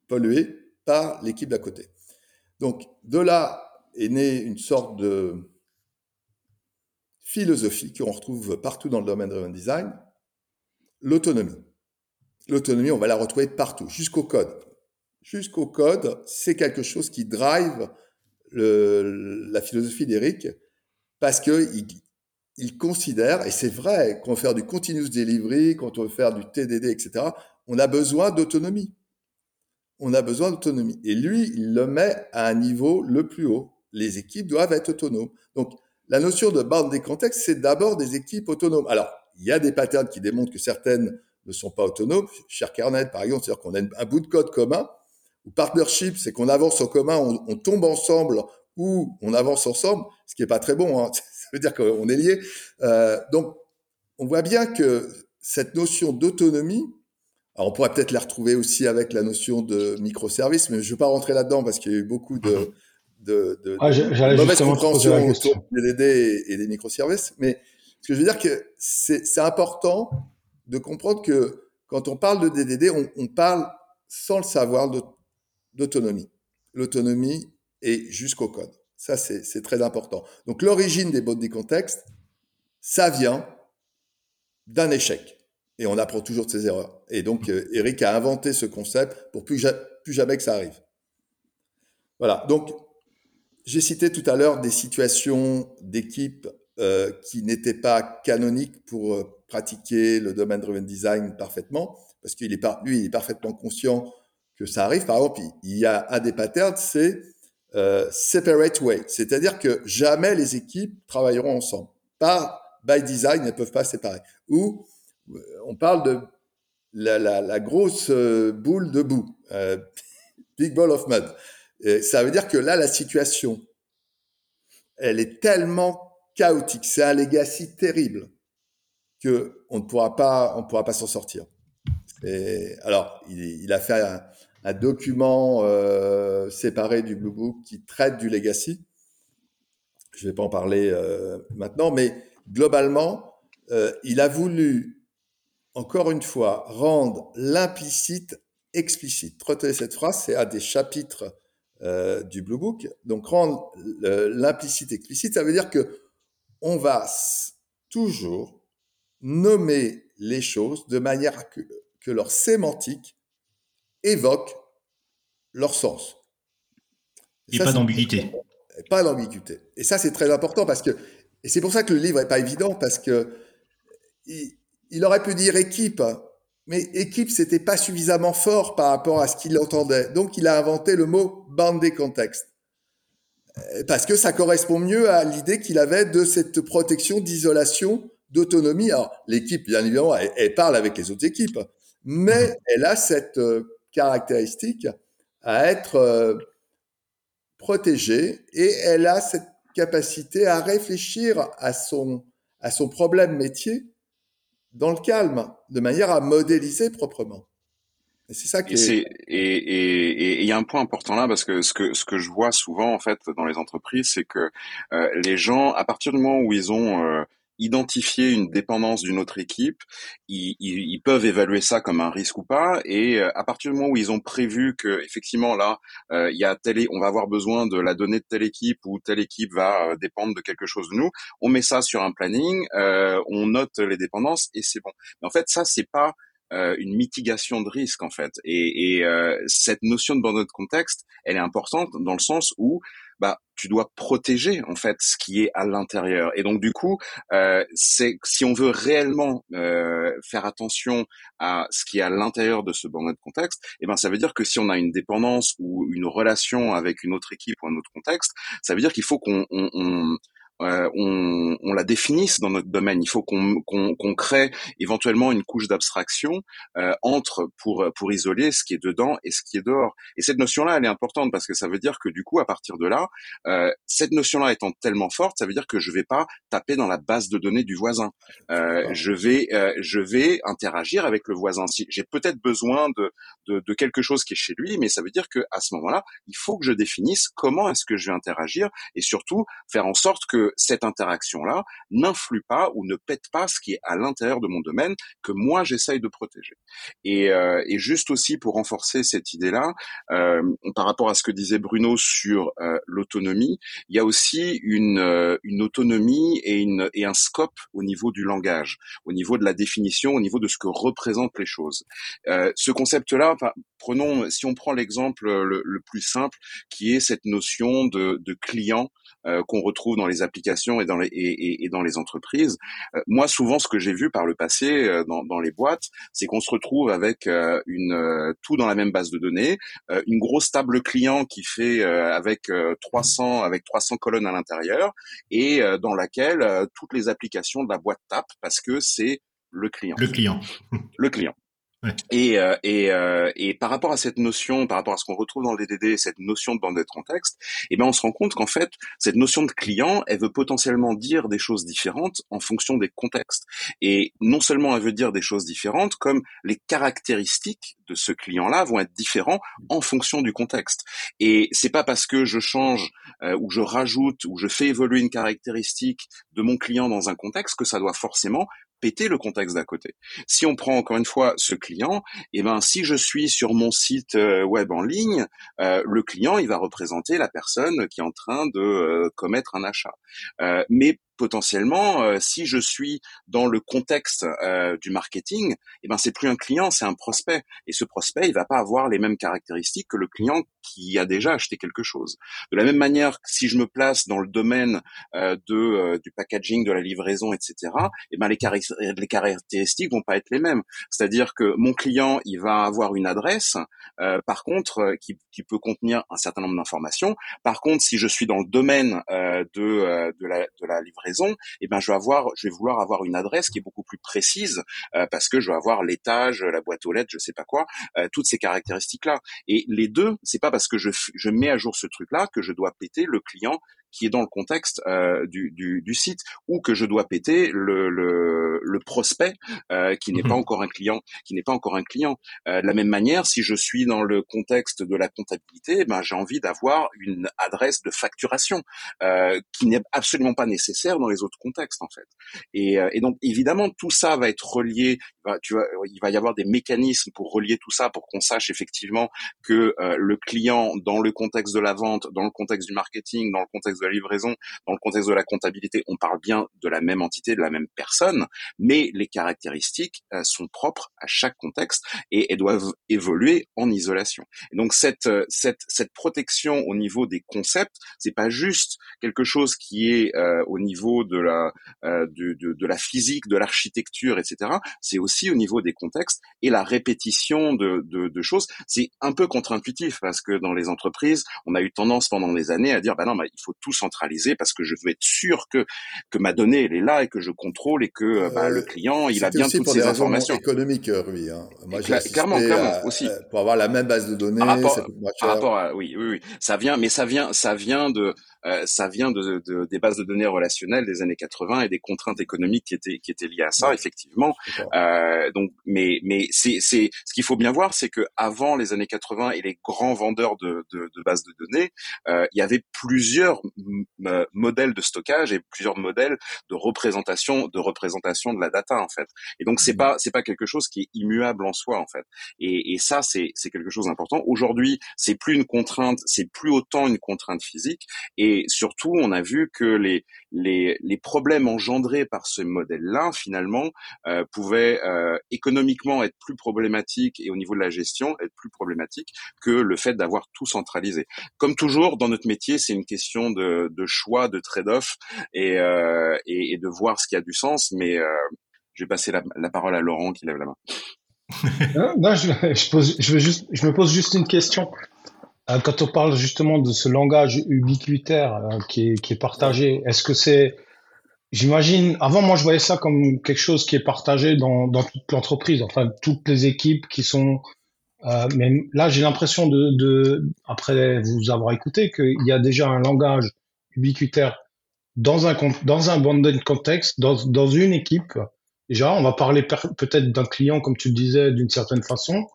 polluée par l'équipe d'à côté. Donc, de là est née une sorte de philosophie qu'on retrouve partout dans le domaine de design, l'autonomie. L'autonomie, on va la retrouver partout, jusqu'au code. Jusqu'au code, c'est quelque chose qui drive la philosophie d'Eric, parce qu'il il considère, et c'est vrai, qu'on veut faire du continuous delivery, quand on veut faire du TDD, etc., on a besoin d'autonomie. On a besoin d'autonomie. Et lui, il le met à un niveau le plus haut. Les équipes doivent être autonomes. Donc, la notion de bande des contextes, c'est d'abord des équipes autonomes. Alors, il y a des patterns qui démontrent que certaines ne sont pas autonomes. Cher Kernet, par exemple, c'est-à-dire qu'on a un bout de code commun. Ou partnership, c'est qu'on avance en commun, on, tombe ensemble ou on avance ensemble, ce qui n'est pas très bon. Hein. *laughs* veut dire qu'on est lié. Euh, donc, on voit bien que cette notion d'autonomie, alors on pourrait peut-être la retrouver aussi avec la notion de microservice, mais je ne vais pas rentrer là-dedans parce qu'il y a eu beaucoup de, de, de, ah, de mauvaises compréhensions autour des DD et, des microservices. Mais ce que je veux dire, que c'est important de comprendre que quand on parle de DDD, on, on parle sans le savoir d'autonomie. L'autonomie est jusqu'au code. Ça, c'est très important. Donc, l'origine des body contextes, ça vient d'un échec. Et on apprend toujours de ses erreurs. Et donc, euh, Eric a inventé ce concept pour plus, jamais que ça arrive. Voilà. Donc, j'ai cité tout à l'heure des situations d'équipe euh, qui n'étaient pas canoniques pour euh, pratiquer le domaine driven design parfaitement, parce qu'il est lui, est parfaitement conscient que ça arrive. Par exemple, il y a un des patterns, c'est euh, separate way, c'est-à-dire que jamais les équipes travailleront ensemble. Par by design, elles ne peuvent pas séparer. Ou on parle de la, grosse boule de boue, *laughs* big ball of mud. Ça veut dire que là, la situation, elle est tellement chaotique, c'est un legacy terrible que on ne pourra pas, on pourra pas s'en sortir. Et alors, il, il, a fait un, un document euh, séparé du Blue Book qui traite du legacy. Je ne vais pas en parler euh, maintenant, mais globalement, euh, il a voulu, encore une fois, rendre l'implicite explicite. Retenez cette phrase, c'est un des chapitres euh, du Blue Book. Donc rendre l'implicite explicite, ça veut dire que on va toujours nommer les choses de manière que, que leur sémantique évoque leur sens. Et, pas d'ambiguïté. Pas d'ambiguïté. Et ça, c'est très important parce que, et c'est pour ça que le livre est pas évident parce que il, il aurait pu dire équipe, mais équipe, c'était pas suffisamment fort par rapport à ce qu'il entendait. Donc, il a inventé le mot bandé contexte. Euh, parce que ça correspond mieux à l'idée qu'il avait de cette protection d'isolation, d'autonomie. Alors, l'équipe, bien évidemment, elle, parle avec les autres équipes, mais mhm. elle a cette euh, caractéristique à être euh, protégée et elle a cette capacité à réfléchir à son, à son problème métier dans le calme, de manière à modéliser proprement. Et c'est ça qui est... Et il y a un point important là parce que ce que ce que je vois souvent en fait dans les entreprises, c'est que euh, les gens, à partir du moment où ils ont euh, identifier une dépendance d'une autre équipe, ils, ils, peuvent évaluer ça comme un risque ou pas. Et euh, à partir du moment où ils ont prévu que effectivement là, euh, il y a telle, on va avoir besoin de la donnée de telle équipe ou telle équipe va euh, dépendre de quelque chose de nous, on met ça sur un planning, on note les dépendances et c'est bon. Mais en fait, ça c'est pas une mitigation de risque en fait. Et, et cette notion de de contexte, elle est importante dans le sens où bah tu dois protéger en fait ce qui est à l'intérieur. Et donc du coup, euh, c'est si on veut réellement euh, faire attention à ce qui est à l'intérieur de ce de contexte, eh ben ça veut dire que si on a une dépendance ou une relation avec une autre équipe ou un autre contexte, ça veut dire qu'il faut qu'on on, on, euh, on, on, la définisse dans notre domaine. Il faut qu'on qu'on crée éventuellement une couche d'abstraction euh, entre pour pour isoler ce qui est dedans et ce qui est dehors. Et cette notion-là, elle est importante parce que ça veut dire que du coup, à partir de là, euh, cette notion-là étant tellement forte, ça veut dire que je vais pas taper dans la base de données du voisin. Euh, je vais euh, je vais interagir avec le voisin. Si j'ai peut-être besoin de, de, de quelque chose qui est chez lui, mais ça veut dire que à ce moment-là, il faut que je définisse comment est-ce que je vais interagir et surtout faire en sorte que cette interaction-là n'influe pas ou ne pète pas ce qui est à l'intérieur de mon domaine que moi j'essaye de protéger. Et, euh, et, juste aussi pour renforcer cette idée-là, euh, par rapport à ce que disait Bruno sur euh, l'autonomie, il y a aussi une, euh, une autonomie et, une, et un scope au niveau du langage, au niveau de la définition, au niveau de ce que représentent les choses. Euh, ce concept-là, prenons, si on prend l'exemple le, le, plus simple, qui est cette notion de, de client euh, qu'on retrouve dans les applications et dans les, et, et, dans les entreprises. Euh, moi, souvent, ce que j'ai vu par le passé euh, dans, dans, les boîtes, c'est qu'on se retrouve avec une tout dans la même base de données, une grosse table client qui fait avec 300 avec 300 colonnes à l'intérieur et dans laquelle toutes les applications de la boîte tapent parce que c'est le client. Le client. Le client. Et, euh, et, euh, et, par rapport à cette notion, par rapport à ce qu'on retrouve dans le DDD, cette notion de bande de contexte, eh ben on se rend compte qu'en fait, cette notion de client, elle veut potentiellement dire des choses différentes en fonction des contextes. Et non seulement elle veut dire des choses différentes, comme les caractéristiques de ce client-là vont être différents en fonction du contexte. Et c'est pas parce que je change euh, ou je rajoute ou je fais évoluer une caractéristique de mon client dans un contexte que ça doit forcément le contexte d'à côté. Si on prend encore une fois ce client, eh ben si je suis sur mon site euh, web en ligne, euh, le client il va représenter la personne qui est en train de euh, commettre un achat. mais potentiellement, euh, si je suis dans le contexte euh, du marketing, eh ben c'est plus un client, c'est un prospect. Et ce prospect, il va pas avoir les mêmes caractéristiques que le client qui a déjà acheté quelque chose. De la même manière, si je me place dans le domaine euh, de du packaging, de la livraison, etc., eh ben les, les caractéristiques vont pas être les mêmes. C'est-à-dire que mon client, il va avoir une adresse, par contre, qui, qui, peut contenir un certain nombre d'informations. Par contre, si je suis dans le domaine de de la, de la livraison raison, eh ben je vais avoir, je vais vouloir avoir une adresse qui est beaucoup plus précise euh, parce que je vais avoir l'étage, la boîte aux lettres, je sais pas quoi, euh, toutes ces caractéristiques là. Et les deux, c'est pas parce que je, je mets à jour ce truc là que je dois péter le client qui est dans le contexte euh, du, du, du, site ou que je dois péter le, le, le prospect euh, qui n'est pas mhm. encore un client, qui n'est pas encore un client. Euh, de la même manière, si je suis dans le contexte de la comptabilité, ben j'ai envie d'avoir une adresse de facturation euh, qui n'est absolument pas nécessaire dans les autres contextes en fait. Et, euh, et donc évidemment tout ça va être relié. tu vois, il va y avoir des mécanismes pour relier tout ça pour qu'on sache effectivement que euh, le client dans le contexte de la vente, dans le contexte du marketing, dans le contexte de la livraison, dans le contexte de la comptabilité, on parle bien de la même entité, de la même personne, mais les caractéristiques euh, sont propres à chaque contexte et elles doivent évoluer en isolation. Et donc cette euh, cette cette protection au niveau des concepts, c'est pas juste quelque chose qui est euh, au niveau de la de, de, de, la physique, de l'architecture, etc. C'est aussi au niveau des contextes et la répétition de, de, de choses. C'est un peu contre-intuitif parce que dans les entreprises, on a eu tendance pendant des années à dire bah non, bah, il faut tout centralisé parce que je veux être sûr que que ma donnée elle est là et que je contrôle et que euh, bah, le client il a bien toutes ces informations. économiques, Rui. Hein. Moi, clairement, clairement aussi. Pour avoir la même base de données, rapport, ça rapport à, oui, oui, oui, ça vient, mais ça vient, ça vient de euh, ça vient de, de, des bases de données relationnelles des années 80 et des contraintes économiques qui étaient qui étaient liées à ça, effectivement. Euh, donc, mais mais c'est c'est ce qu'il faut bien voir, c'est que avant les années 80 et les grands vendeurs de de, de bases de données, euh, il y avait plusieurs modèles de stockage et plusieurs modèles de représentation de représentation de la data en fait. Et donc c'est mmh. pas c'est pas quelque chose qui est immuable en soi en fait. Et, et ça c'est c'est quelque chose d'important. Aujourd'hui, c'est plus une contrainte, c'est plus autant une contrainte physique et surtout, on a vu que les, les, les problèmes engendrés par ce modèle-là, finalement, euh, pouvaient euh, économiquement être plus problématiques et au niveau de la gestion être plus problématiques que le fait d'avoir tout centralisé. Comme toujours, dans notre métier, c'est une question de, de choix, de trade-off et, euh, et, et, de voir ce qui a du sens. Mais euh, je vais passer la, la parole à Laurent qui lève la main. non, je, je, pose, je, veux juste, je me pose juste une question. Euh, quand on parle justement de ce langage ubiquitaire euh, qui, est, partagé, est-ce que c'est, j'imagine, avant moi je voyais ça comme quelque chose qui est partagé dans, toute l'entreprise, enfin toutes les équipes qui sont, euh, mais là j'ai l'impression de, après vous avoir écouté, qu'il y a déjà un langage ubiquitaire dans un dans un contexte, dans, dans une équipe. Déjà, on va parler peut-être d'un client comme tu le disais d'une certaine façon.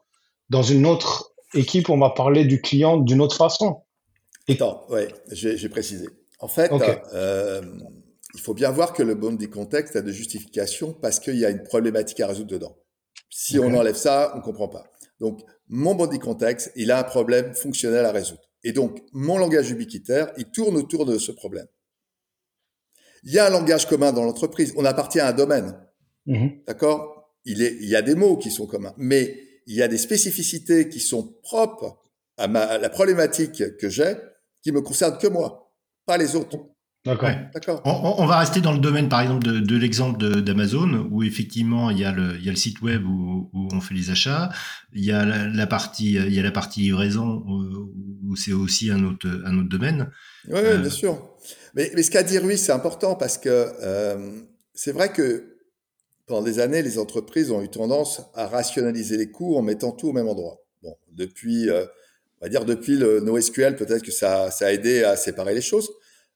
Dans une autre équipe, on va parler du client d'une autre façon. Attends, ouais, j'ai précisé. En fait, euh, il faut bien voir que le body context a de justification parce qu'il y a une problématique à résoudre dedans. Si on enlève ça, on comprend pas. Donc, mon body context, il a un problème fonctionnel à résoudre. Et donc, mon langage ubiquitaire, il tourne autour de ce problème. Il y a un langage commun dans l'entreprise. On appartient à un domaine. Mhm. D'accord? Il, il y a des mots qui sont communs. Mais il y a des spécificités qui sont propres à, la problématique que j'ai, qui me concernent que moi, pas les autres. D'accord. On, va rester dans le domaine, par exemple, de, l'exemple d'Amazon, où effectivement il y, a le, site web où, on fait les achats, il y a la, partie, il y a la partie livraison où, c'est aussi un autre, un autre domaine. Oui, bien euh, sûr. Mais, ce qu'a dit Rui, c'est important parce que euh, c'est vrai que pendant des années, les entreprises ont eu tendance à rationaliser les coûts en mettant tout au même endroit. Bon, depuis, euh, on va dire depuis le NoSQL, peut-être que ça, ça, a aidé à séparer les choses.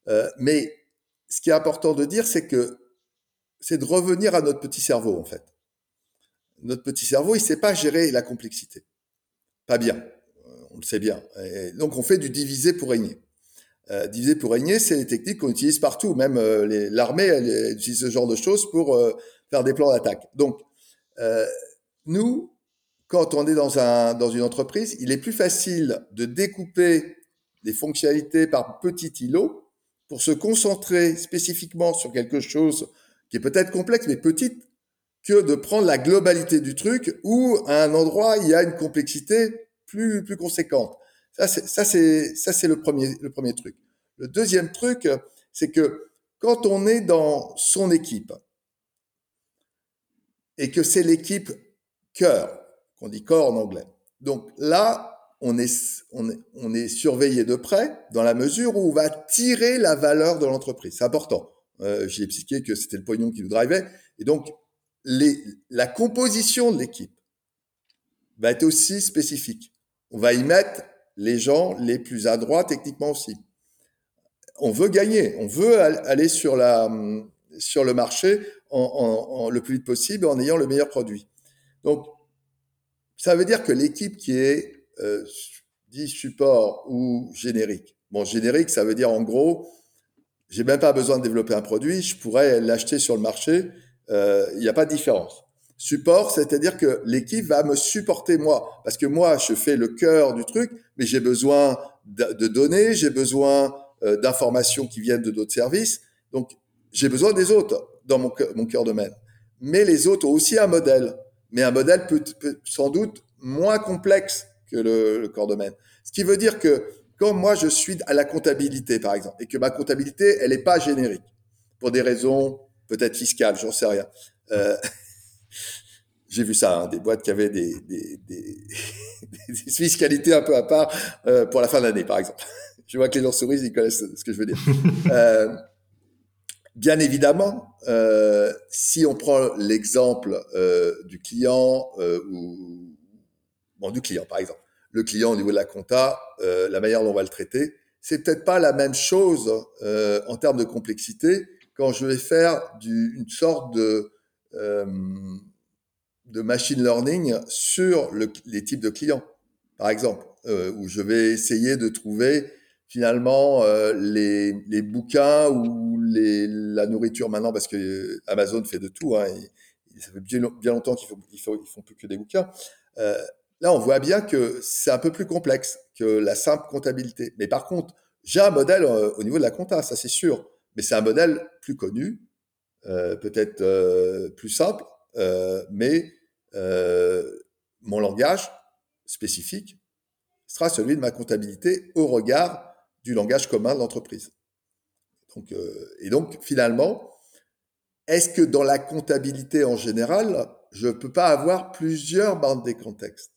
Euh, mais ce qui est important de dire, c'est que c'est de revenir à notre petit cerveau, en fait. Notre petit cerveau, il ne sait pas gérer la complexité. Pas bien. On le sait bien. Donc, on fait du diviser pour régner. Euh, diviser pour régner, c'est les techniques qu'on utilise partout. Même euh, l'armée, elle, utilise ce genre de choses pour euh, faire des plans d'attaque. Donc, euh, nous, quand on est dans, un, dans une entreprise, il est plus facile de découper les fonctionnalités par petits îlots pour se concentrer spécifiquement sur quelque chose qui est peut-être complexe mais petite que de prendre la globalité du truc où à un endroit il y a une complexité plus plus conséquente. Ça c'est ça c'est ça c'est le premier le premier truc. Le deuxième truc c'est que quand on est dans son équipe et que c'est l'équipe cœur qu'on dit corps en anglais. Donc là on est, surveillé de près dans la mesure où on va tirer la valeur de l'entreprise. C'est important. Euh, J'ai expliqué que c'était le pognon qui nous drivait. Et donc, la composition de l'équipe va être aussi spécifique. On va y mettre les gens les plus adroits techniquement aussi. On veut gagner, on veut aller la, sur le marché en, le plus vite possible en ayant le meilleur produit. Donc, ça veut dire que l'équipe qui est euh, dit support ou générique. Bon, générique, ça veut dire en gros, j'ai même pas besoin de développer un produit, je pourrais l'acheter sur le marché, euh, il n'y a pas de différence. Support, c'est-à-dire que l'équipe va me supporter moi, parce que moi, je fais le cœur du truc, mais j'ai besoin de, de, données, j'ai besoin euh, d'informations qui viennent de d'autres services, donc j'ai besoin des autres dans mon, mon cœur domaine. Mais les autres ont aussi un modèle, mais un modèle peut, peut sans doute moins complexe que le, le corps domaine. Ce qui veut dire que quand moi je suis à la comptabilité, par exemple, et que ma comptabilité, elle n'est pas générique, pour des raisons peut-être fiscales, j'en sais rien. Euh, *laughs* j'ai vu ça, hein, des boîtes qui avaient des, des, des, *laughs* des, fiscalités un peu à part euh, pour la fin de l'année, par exemple. *laughs* Je vois que les gens sourient, ils connaissent ce que je veux dire. Euh, bien évidemment, euh, si on prend l'exemple euh, du client ou bon, du client, par exemple, le client au niveau de la compta, euh, la manière dont on va le traiter, c'est peut-être pas la même chose euh, en termes de complexité quand je vais faire du, une sorte de euh, de machine learning sur le, les types de clients, par exemple, euh, où je vais essayer de trouver finalement euh, les, bouquins ou la nourriture maintenant, parce que Amazon fait de tout, hein, ça fait bien, longtemps qu'ils font, ils font, plus que des bouquins. Euh, Là, on voit bien que c'est un peu plus complexe que la simple comptabilité. Mais par contre, j'ai un modèle euh, au niveau de la compta, ça c'est sûr. Mais c'est un modèle plus connu, peut-être plus simple, mais mon langage spécifique sera celui de ma comptabilité au regard du langage commun de l'entreprise. Donc, euh, et donc, finalement, est-ce que dans la comptabilité en général, je ne peux pas avoir plusieurs bandes des contextes?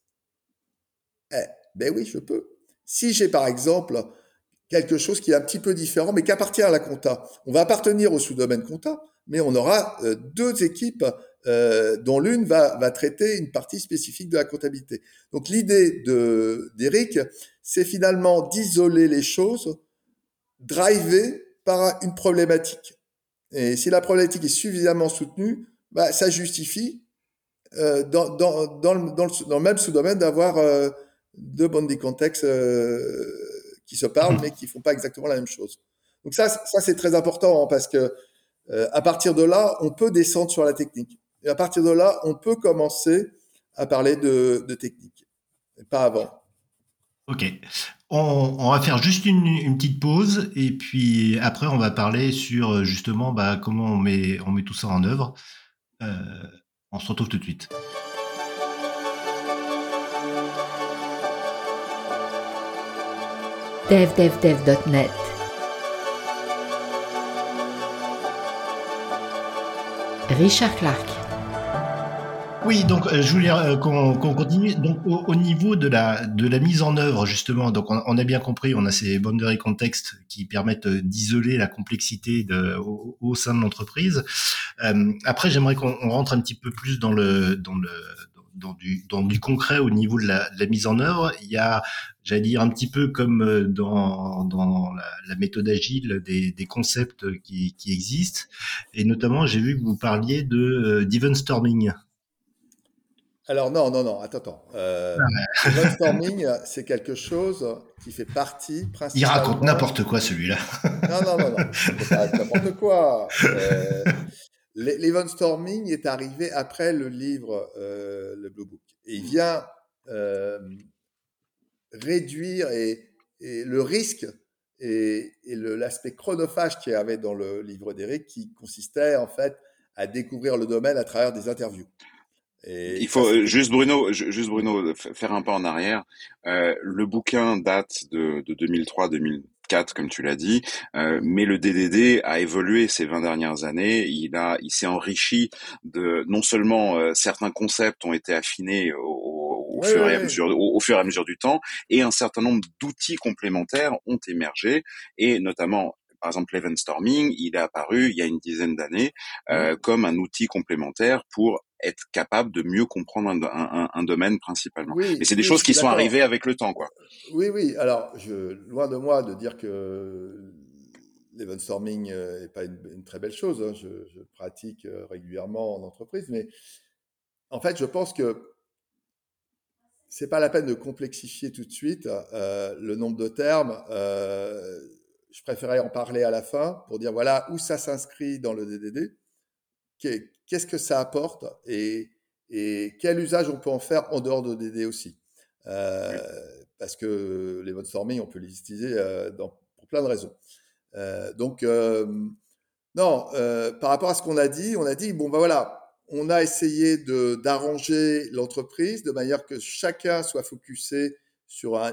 Eh, ben oui, je peux. Si j'ai par exemple quelque chose qui est un petit peu différent, mais qui appartient à la compta, on va appartenir au sous-domaine compta, mais on aura euh, deux équipes euh, dont l'une va, va traiter une partie spécifique de la comptabilité. Donc l'idée de d'Eric, c'est finalement d'isoler les choses, driver par une problématique. Et si la problématique est suffisamment soutenue, bah, ça justifie euh, dans, dans, dans, le, dans, le, dans, le, même sous-domaine d'avoir euh, deux bandes des contextes euh, qui se parlent, mais qui font pas exactement la même chose. Donc ça, ça c'est très important hein, parce que euh, à partir de là, on peut descendre sur la technique. Et à partir de là, on peut commencer à parler de, de technique, pas avant. Ok. On, va faire juste une, petite pause et puis après on va parler sur justement bah, comment on met, on met tout ça en œuvre. Euh, on se retrouve tout de suite. devdevdev.net. Richard Clark. Oui, donc euh, je voulais euh, qu'on qu continue. Donc au, au, niveau de la de la mise en œuvre justement, donc on, on a bien compris, on a ces boundary contexts qui permettent d'isoler la complexité de, au, au, sein de l'entreprise. Euh, après, j'aimerais qu'on rentre un petit peu plus dans le dans le dans du, dans du concret au niveau de la, de la mise en œuvre. Il y a, j'allais dire, un petit peu comme euh, dans, dans la, la méthode agile, des, des concepts qui, qui, existent. Et notamment, j'ai vu que vous parliez de euh, d'event storming. Alors non, non, non, attends, attends. Euh, ah ouais. storming, c'est quelque chose qui fait partie principalement... Il raconte n'importe quoi celui-là. non, non, non, non, c'est n'importe quoi. Euh, L'event storming est arrivé après le livre, euh, le Blue Book. Et il vient euh, réduire et, et, le risque et, l'aspect chronophage qu'il y avait dans le livre d'Eric qui consistait en fait à découvrir le domaine à travers des interviews. Et Il faut juste Bruno, juste Bruno, faire un pas en arrière. Euh, le bouquin date de, de 2003-2004, comme tu l'as dit, euh, mais le DDD a évolué ces 20 dernières années. Il a, il s'est enrichi de non seulement euh, certains concepts ont été affinés au, au, fur et à mesure, au, fur et à mesure du temps, et un certain nombre d'outils complémentaires ont émergé, et notamment par exemple l'event storming, il est apparu il y a une dizaine d'années euh, comme un outil complémentaire pour être capable de mieux comprendre un, un, un domaine principalement. Oui, Mais c'est des choses qui sont arrivées avec le temps, quoi. Oui, oui. Alors, je, loin de moi de dire que l'event storming n'est pas une, très belle chose. Hein. Je, je, pratique euh, régulièrement en entreprise, mais en fait, je pense que c'est pas la peine de complexifier tout de suite euh, le nombre de termes. Euh, je préférais en parler à la fin pour dire voilà où ça s'inscrit dans le DDD, qu'est-ce que ça apporte et, et, quel usage on peut en faire en dehors de DDD aussi. Euh, parce que les modes formés, on peut les utiliser euh, dans, pour plein de raisons. Euh, donc, non, par rapport à ce qu'on a dit, on a dit bon, ben voilà, on a essayé d'arranger l'entreprise de manière que chacun soit focusé sur un,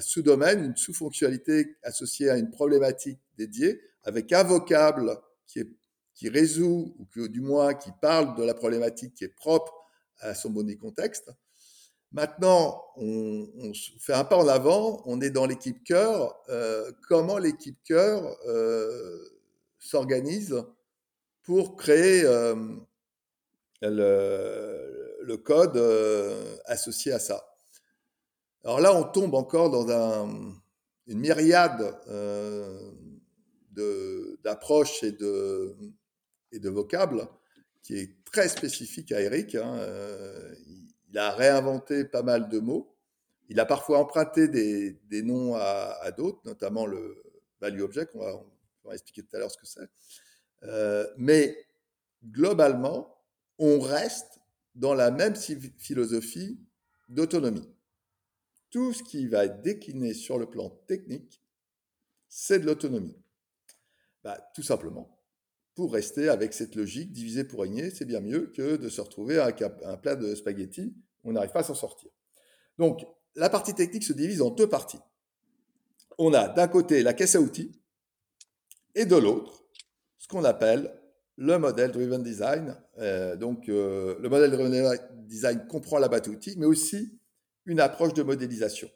sous-domaine, une sous-fonctionnalité associée à une problématique dédiée, avec un vocable qui, résout, ou que, du moins qui parle de la problématique qui est propre à son bon contexte. Maintenant, on, fait un pas en avant, on est dans l'équipe cœur. Euh, comment l'équipe cœur euh, s'organise pour créer euh, le, code associé à ça? Alors là, on tombe encore dans une myriade euh, d'approches et de, vocables qui est très spécifique à Eric. Hein. il a réinventé pas mal de mots. Il a parfois emprunté des, noms à, d'autres, notamment le value object, on va, on va expliquer tout à l'heure ce que c'est. mais globalement, on reste dans la même philosophie d'autonomie. Tout ce qui va être décliné sur le plan technique, c'est de l'autonomie. Bah, tout simplement, pour rester avec cette logique, diviser pour régner, c'est bien mieux que de se retrouver avec un, plat de spaghettis, on n'arrive pas à s'en sortir. Donc, la partie technique se divise en deux parties. On a d'un côté la caisse à outils et de l'autre ce qu'on appelle le modèle Driven Design. Euh, donc, euh, le modèle Driven Design comprend la boîte outils, mais aussi une approche de modélisation.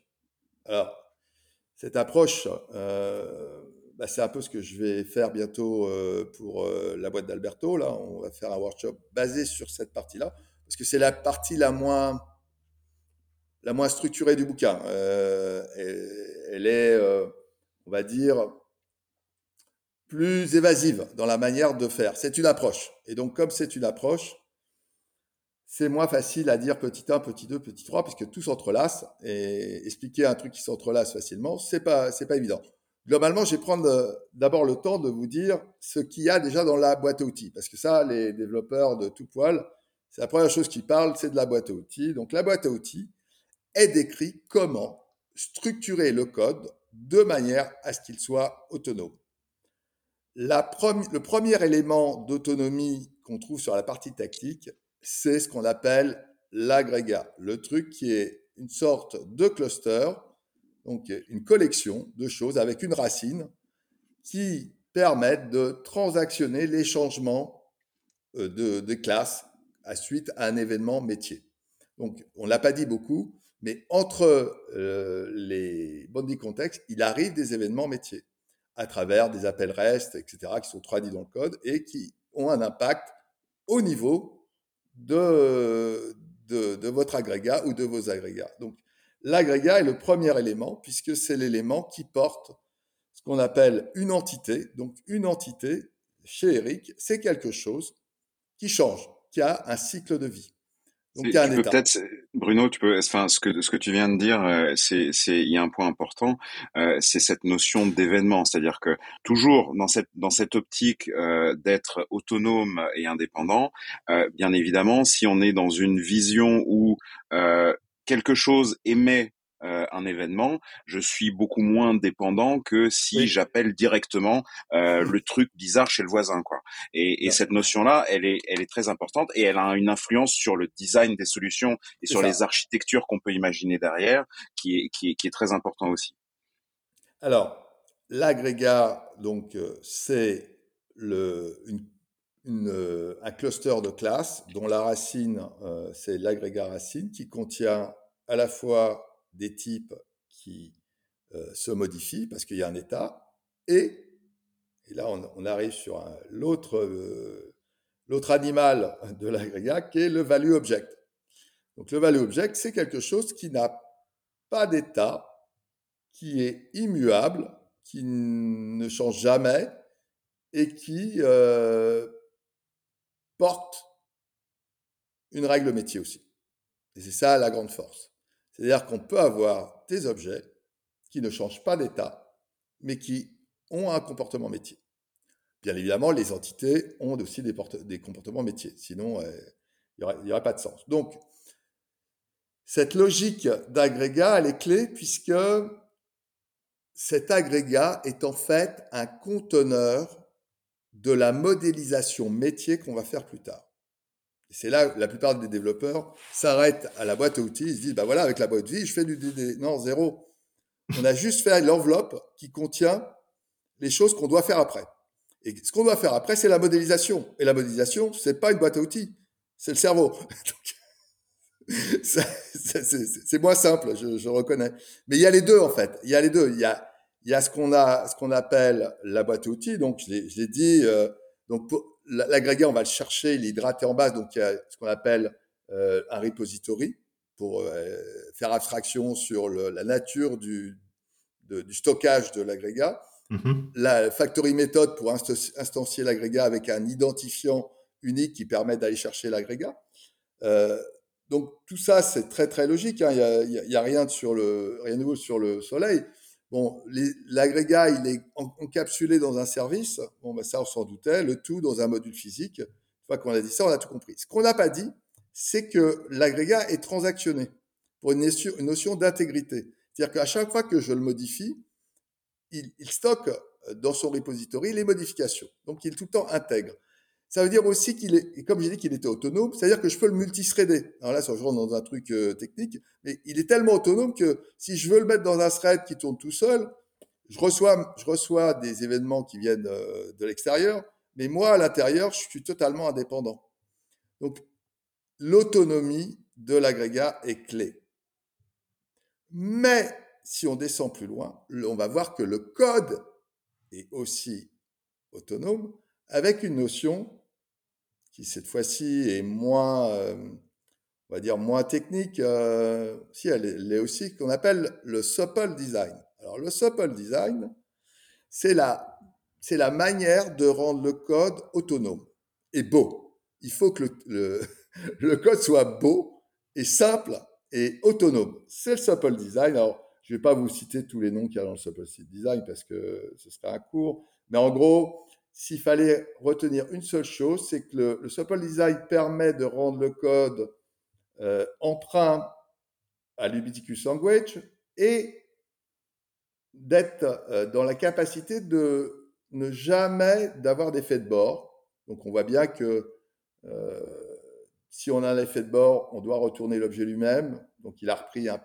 Alors, cette approche, euh, bah, c'est un peu ce que je vais faire bientôt pour la boîte d'Alberto. Là, on va faire un workshop basé sur cette partie-là, parce que c'est la partie la moins, la moins structurée du bouquin. elle est, on va dire, plus évasive dans la manière de faire. C'est une approche. Et donc, comme c'est une approche, c'est moins facile à dire petit 1, petit 2, petit 3, puisque tout s'entrelace. Et expliquer un truc qui s'entrelace facilement, c'est pas, pas évident. Globalement, je vais prendre euh, d'abord le temps de vous dire ce qu'il y a déjà dans la boîte à outils. Parce que ça, les développeurs de tout poil, c'est la première chose qu'ils parlent, c'est de la boîte à outils. Donc, la boîte à outils est décrit comment structurer le code de manière à ce qu'il soit autonome le premier élément d'autonomie qu'on trouve sur la partie tactique, c'est ce qu'on appelle l'agrégat, le truc qui est une sorte de cluster, donc une collection de choses avec une racine qui permettent de transactionner les changements euh, de, classe à suite à un événement métier. Donc, on ne l'a pas dit beaucoup, mais entre euh, les body contextes, il arrive des événements métiers à travers des appels REST, etc., qui sont traduits dans le code et qui ont un impact au niveau de, votre agrégat ou de vos agrégats. Donc, l'agrégat est le premier élément puisque c'est l'élément qui porte ce qu'on appelle une entité. Donc, une entité, chez Eric, c'est quelque chose qui change, qui a un cycle de vie. Donc, il y a un état. Peut-être, Bruno, tu peux, enfin, ce que ce que tu viens de dire, euh, c'est c'est il y a un point important, euh, c'est cette notion d'événement, c'est-à-dire que toujours dans cette dans cette optique euh, d'être autonome et indépendant, bien évidemment, si on est dans une vision où quelque chose émet euh, un événement, je suis beaucoup moins dépendant que si j'appelle directement euh, le truc bizarre chez le voisin, quoi. Et, et cette notion-là, elle est, elle est très importante et elle a une influence sur le design des solutions et sur les architectures qu'on peut imaginer derrière, qui est, qui est, qui est très important aussi. Alors, l'agrégat, donc, euh, c'est le, une, une, euh, un cluster de classes dont la racine, euh, c'est l'agrégat racine, qui contient à la fois des types qui euh, se modifient parce qu'il y a un état, et, là on, arrive sur l'autre euh, l'autre animal de l'agrégat qui est le value object. Donc le value object, c'est quelque chose qui n'a pas d'état, qui est immuable, qui ne change jamais et qui euh, porte une règle métier aussi. Et c'est ça la grande force. C'est-à-dire qu'on peut avoir des objets qui ne changent pas d'état, mais qui ont un comportement métier. Bien évidemment, les entités ont aussi des, comportements métiers, sinon euh, il n'y aurait, pas de sens. Donc, cette logique d'agrégat, elle est clé puisque cet agrégat est en fait un conteneur de la modélisation métier qu'on va faire plus tard c'est là la plupart des développeurs s'arrêtent à la boîte à outils, ils se disent, bah voilà, avec la boîte à outils, je fais du DD. Non, zéro. On a juste fait l'enveloppe qui contient les choses qu'on doit faire après. Et ce qu'on doit faire après, c'est la modélisation. Et la modélisation, c'est pas une boîte à outils, c'est le cerveau. *laughs* c'est moins simple, je, reconnais. Mais il y a les deux en fait. Il y a les deux. Il y a, il y a ce qu'on a, ce qu'on appelle la boîte à outils. Donc je l'ai dit. Euh, donc pour, l'agrégat, on va le chercher, il est hydraté en base, donc il y a ce qu'on appelle euh, un repository pour euh, faire abstraction sur la nature du, du stockage de l'agrégat. Mm-hmm. La factory méthode pour instancier l'agrégat avec un identifiant unique qui permet d'aller chercher l'agrégat. Euh, donc tout ça, c'est très très logique. Hein. Il n'y a, y a, rien, sur le, rien de nouveau sur le soleil. L'agrégat, est encapsulé dans un service. Bon, ben ça, on s'en doutait. Le tout dans un module physique. Une fois qu'on a dit ça, on a tout compris. Ce qu'on n'a pas dit, c'est que l'agrégat est transactionné pour une notion, d'intégrité. C'est-à-dire qu'à chaque fois que je le modifie, il, il, stocke dans son repository les modifications. Donc, il est tout le temps intègre. Ça veut dire aussi qu'il est, comme j'ai dit qu'il était autonome, c'est-à-dire que je peux le multithreader. Alors là, ça rentre dans un truc euh, technique, mais il est tellement autonome que si je veux le mettre dans un thread qui tourne tout seul, je reçois, je reçois des événements qui viennent euh, de l'extérieur, mais moi, à l'intérieur, je suis totalement indépendant. Donc, l'autonomie de l'agrégat est clé. Mais si on descend plus loin, on va voir que le code est aussi autonome avec une notion qui cette fois-ci est moins, euh, on va dire moins technique, euh, si elle est, aussi, qu'on appelle le supple design. Alors le supple design, c'est la, c'est la manière de rendre le code autonome et beau. Il faut que le, le, *laughs* code soit beau et simple et autonome. C'est le supple design. Alors, je ne vais pas vous citer tous les noms qu'il y a dans le supple design parce que ce serait un cours. Mais en gros, s'il fallait retenir une seule chose, c'est que le, le Design permet de rendre le code euh, emprunt à l'Ubiquitous Language et d'être euh, dans la capacité de ne jamais d'avoir d'effet de bord. Donc on voit bien que euh, si on a un effet de bord, on doit retourner l'objet lui-même. Donc il a repris un,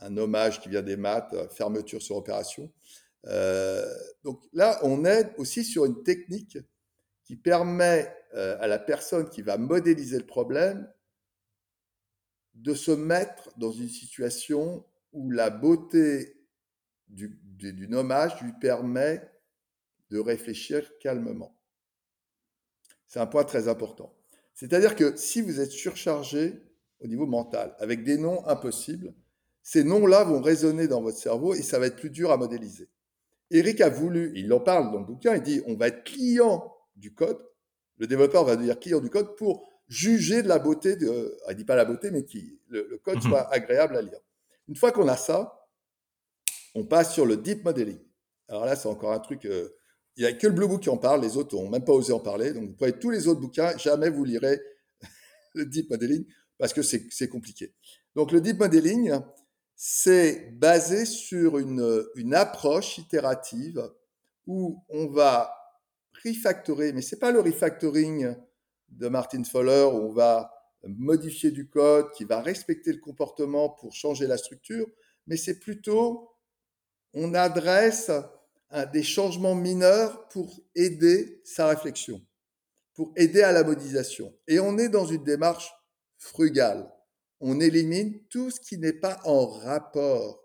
un hommage qui vient des maths, fermeture sur opération. Euh, donc là, on est aussi sur une technique qui permet euh, à la personne qui va modéliser le problème de se mettre dans une situation où la beauté du, du, nommage lui permet de réfléchir calmement. C'est un point très important. C'est-à-dire que si vous êtes surchargé au niveau mental avec des noms impossibles, ces noms-là vont résonner dans votre cerveau et ça va être plus dur à modéliser. Eric a voulu, il en parle dans le bouquin, il dit on va être client du code. Le développeur va devenir client du code pour juger de la beauté, de, il dit pas la beauté, mais qui le, code mhm. soit agréable à lire. Une fois qu'on a ça, on passe sur le deep modeling. Alors là, c'est encore un truc. Euh, il n'y a que le Blue Book qui en parle, les autres n'ont même pas osé en parler. Donc, vous prenez tous les autres bouquins, jamais vous lirez *laughs* le deep modeling parce que c'est compliqué. Donc, le deep modeling, c'est basé sur une, approche itérative où on va refactorer, mais c'est pas le refactoring de Martin Fowler où on va modifier du code qui va respecter le comportement pour changer la structure, mais c'est plutôt on adresse des changements mineurs pour aider sa réflexion, pour aider à la modélisation. Et on est dans une démarche frugale. On élimine tout ce qui n'est pas en rapport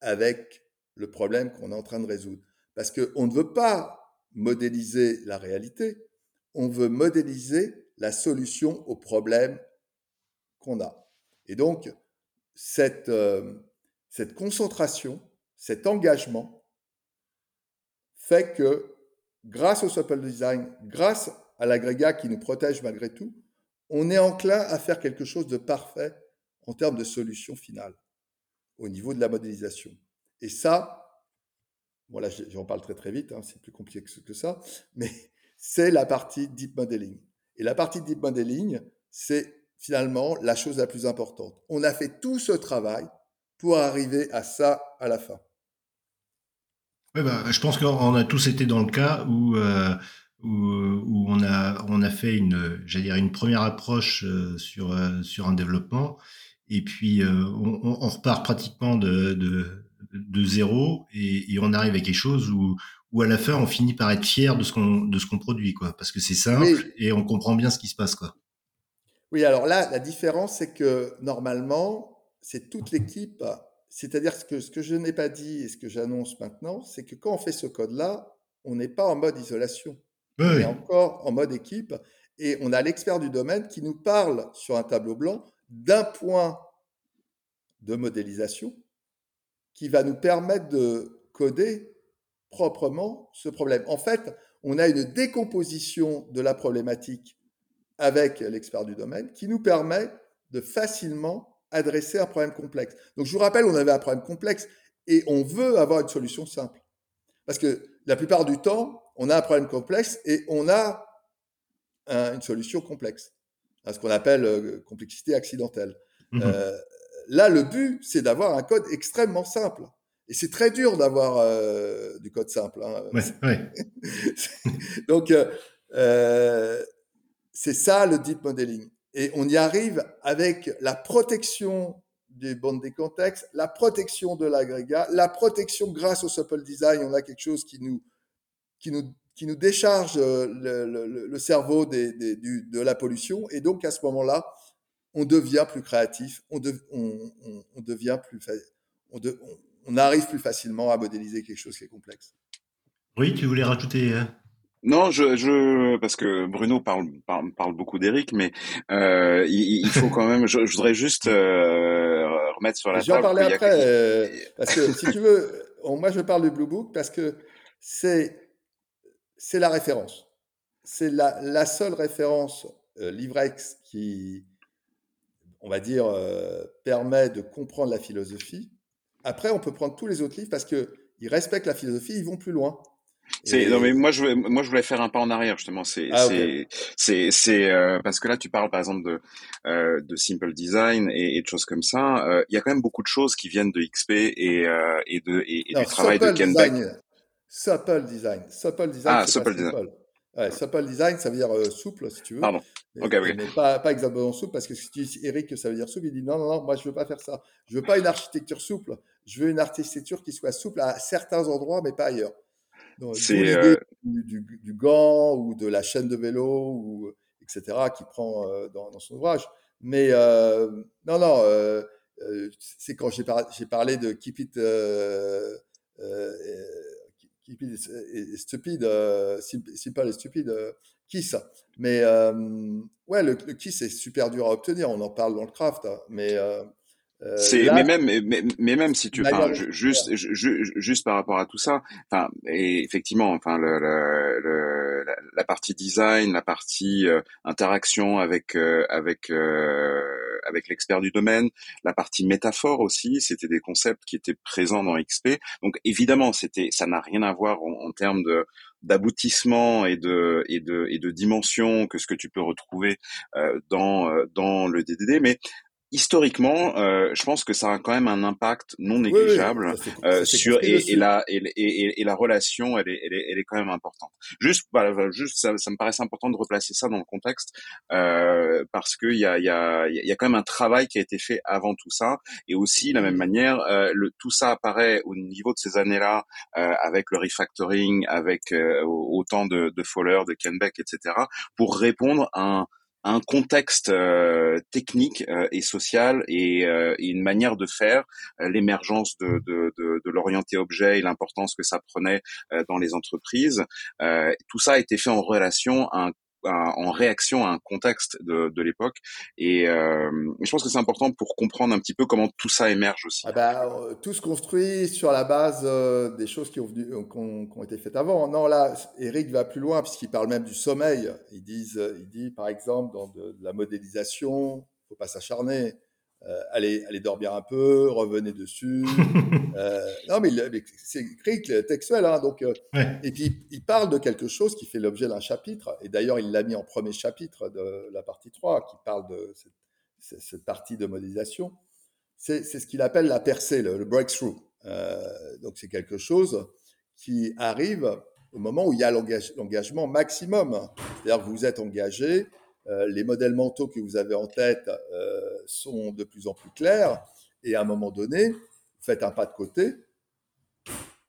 avec le problème qu'on est en train de résoudre. Parce qu'on ne veut pas modéliser la réalité, on veut modéliser la solution au problème qu'on a. Et donc, cette, euh, concentration, cet engagement fait que grâce au Supple Design, grâce à l'agrégat qui nous protège malgré tout, on est enclin à faire quelque chose de parfait en termes de solution finale au niveau de la modélisation. Et ça, voilà, j'en parle très très vite, hein, c'est plus compliqué que ça, mais *laughs* c'est la partie deep modeling. Et la partie deep modeling, c'est finalement la chose la plus importante. On a fait tout ce travail pour arriver à ça à la fin. Bah, je pense qu'on a tous été dans le cas où, euh, où, on, a, on a fait une, dire, une première approche euh, sur, euh, sur un développement et puis on, on, repart pratiquement de, de, de zéro et, et, on arrive à quelque chose où, où à la fin on finit par être fier de ce qu'on qu'on produit quoi parce que c'est simple et on comprend bien ce qui se passe quoi. Oui, alors là la différence c'est que normalement c'est toute l'équipe c'est-à-dire que ce que je n'ai pas dit et ce que j'annonce maintenant, c'est que quand on fait ce code-là, on n'est pas en mode isolation. On est encore en mode équipe et on a l'expert du domaine qui nous parle sur un tableau blanc d'un point de modélisation qui va nous permettre de coder proprement ce problème. En fait, on a une décomposition de la problématique avec l'expert du domaine qui nous permet de facilement adresser un problème complexe. Donc je vous rappelle, on avait un problème complexe et on veut avoir une solution simple. Parce que la plupart du temps, on a un problème complexe et on a une solution complexe. Ce qu'on appelle euh, complexité accidentelle. Mmh euh, là, le but, c'est d'avoir un code extrêmement simple. Et c'est très dur d'avoir euh, du code simple. Hein. *laughs* Donc, c'est ça le deep modeling. Et on y arrive avec la protection des bandes des contextes, la protection de l'agrégat, la protection grâce au Supple Design. On a quelque chose qui nous, qui nous, qui nous décharge euh, le, cerveau des, de la pollution. Et donc, à ce moment-là, on devient plus créatif, on, on, devient plus, on, on, arrive plus facilement à modéliser quelque chose qui est complexe. Oui, tu voulais rajouter euh, non, je, je, parce que Bruno parle, parle, beaucoup d'Eric, mais euh, il, faut quand même. Je, voudrais juste euh, remettre sur la table. J'en parler après, euh, parce que si tu veux, moi je parle du Blue Book parce que c'est c'est la référence, c'est la, la seule référence Livrex qui, on va dire, permet de comprendre la philosophie. Après, on peut prendre tous les autres livres parce que ils respectent la philosophie, ils vont plus loin. C'est non mais moi je voulais, moi je voulais faire un pas en arrière justement. C'est ah, c'est c'est c'est euh, parce que là tu parles par exemple de euh, de simple design et, et, de choses comme ça. Euh, il y a quand même beaucoup de choses qui viennent de XP et euh, et de et, du travail de Ken Beck. Supple design. Supple design ah supple design. Ouais, supple design ça veut dire euh, souple si tu veux. Pardon. Okay, okay. mais pas pas exactement souple parce que si tu dis Eric que ça veut dire souple il dit non non non moi je veux pas faire ça. Je veux pas une architecture souple. Je veux une architecture qui soit souple à certains endroits mais pas ailleurs c'est euh... du, du, gant ou de la chaîne de vélo ou etc. qui prend euh, dans, dans, son ouvrage. Mais euh, non, non, euh, c'est quand j'ai par, parlé de Keep It, keep it stupide, simple et stupide, Kiss. Mais ouais, le, le, Kiss est super dur à obtenir. On en parle dans le craft, hein, mais euh, c'est mais même mais, mais, même si tu enfin juste juste par rapport à tout ça enfin et effectivement enfin le, le, la, partie design la partie euh, interaction avec euh, avec avec l'expert du domaine la partie métaphore aussi c'était des concepts qui étaient présents dans XP donc évidemment c'était ça n'a rien à voir en, en termes de d'aboutissement et de et de et de dimension que ce que tu peux retrouver dans dans le DDD mais historiquement, euh, je pense que ça a quand même un impact non négligeable euh, sur et, et, la et, et, et, la relation, elle est, elle est, elle est quand même importante. Juste, voilà, juste ça, ça me paraissait important de replacer ça dans le contexte euh, parce que il y a, y a, y a quand même un travail qui a été fait avant tout ça et aussi de la même manière, euh, le, tout ça apparaît au niveau de ces années-là euh, avec le refactoring, avec euh, autant de, de Fowler, de Kenbeck, etc. pour répondre à un un contexte euh, technique euh, et social et, euh, et, une manière de faire, l'émergence de, de, de, de l'orienté objet et l'importance que ça prenait dans les entreprises. tout ça a été fait en relation à un en réaction à un contexte de, de l'époque. Et euh, je pense que c'est important pour comprendre un petit peu comment tout ça émerge aussi. Ah bah, euh, tout se construit sur la base euh, des choses qui ont, venu, qui, ont, qui ont, été faites avant. Non, là, Eric va plus loin puisqu'il parle même du sommeil. Il, disent, il dit, par exemple, dans de, de la modélisation, faut pas s'acharner. Euh, allez, allez dormir un peu, revenez dessus. *laughs* euh, non, mais, c'est écrit textuel, hein, donc. Euh, ouais. Et puis il parle de quelque chose qui fait l'objet d'un chapitre, et d'ailleurs il l'a mis en premier chapitre de la partie 3, qui parle de cette, cette partie de modélisation. C'est ce qu'il appelle la percée, le, le breakthrough. Euh, donc c'est quelque chose qui arrive au moment où il y a l'engagement maximum. C'est-à-dire que vous êtes engagé, euh, les modèles mentaux que vous avez en tête euh, sont de plus en plus clairs, et à un moment donné, vous faites un pas de côté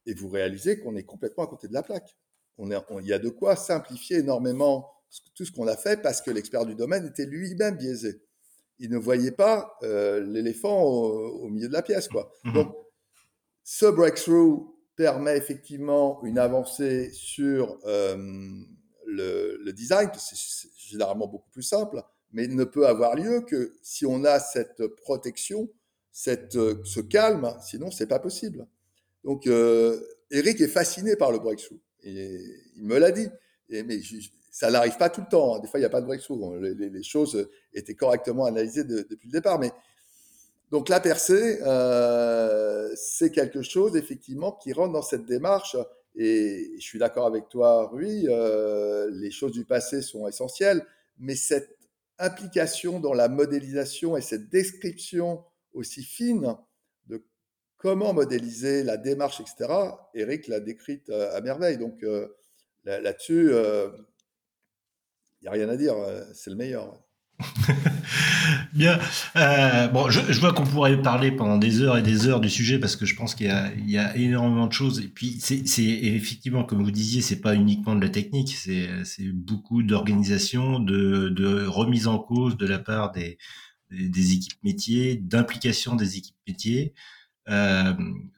et vous réalisez qu'on est complètement à côté de la plaque. On est, on, il y a de quoi simplifier énormément tout ce qu'on a fait parce que l'expert du domaine était lui-même biaisé. Il ne voyait pas euh, l'éléphant au, au, milieu de la pièce. Quoi. Mmh. Donc, ce breakthrough permet effectivement une avancée sur euh, le, design, c'est généralement beaucoup plus simple, mais ne peut avoir lieu que si on a cette protection, cette, ce calme, sinon c'est pas possible. Donc euh, Eric est fasciné par le breakthrough, il me l'a dit, mais ça n'arrive pas tout le temps, hein. des fois il n'y a pas de breakthrough, les, choses étaient correctement analysées de, depuis le départ, mais donc la percée, euh, c'est quelque chose effectivement qui rentre dans cette démarche et je suis d'accord avec toi, Rui, euh, les choses du passé sont essentielles, mais cette implication dans la modélisation et cette description aussi fine de comment modéliser la démarche, etc., Eric l'a décrite euh, à merveille. Donc euh, là-dessus, il n'y a rien à dire, c'est le meilleur. *laughs* Bien. Euh, bon, je, vois qu'on pourrait parler pendant des heures et des heures du sujet parce que je pense qu'il y, a énormément de choses. Et puis, c'est effectivement, comme vous disiez, c'est pas uniquement de la technique, c'est beaucoup d'organisation, de, de, remise en cause de la part des, des, équipes métiers, d'implication des équipes métiers. Euh,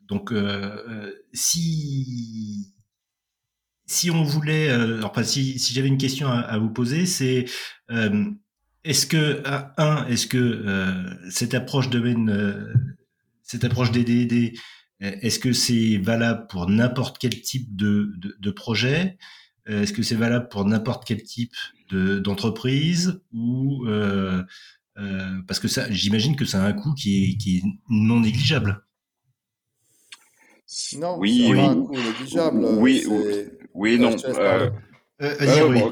donc, euh, si si on voulait, enfin, si, si j'avais une question à, vous poser, c'est est-ce que, un, est-ce que euh, cette approche domaine, euh, cette approche des DD, est-ce que c'est valable pour n'importe quel type de, de, de projet? Est-ce que c'est valable pour n'importe quel type d'entreprise? Ou euh, euh, parce que ça, j'imagine que ça a un coût qui est, qui est non négligeable. Non, oui, oui. un coût négligeable. Oui, oui, non. Euh, euh, euh, oui. bon,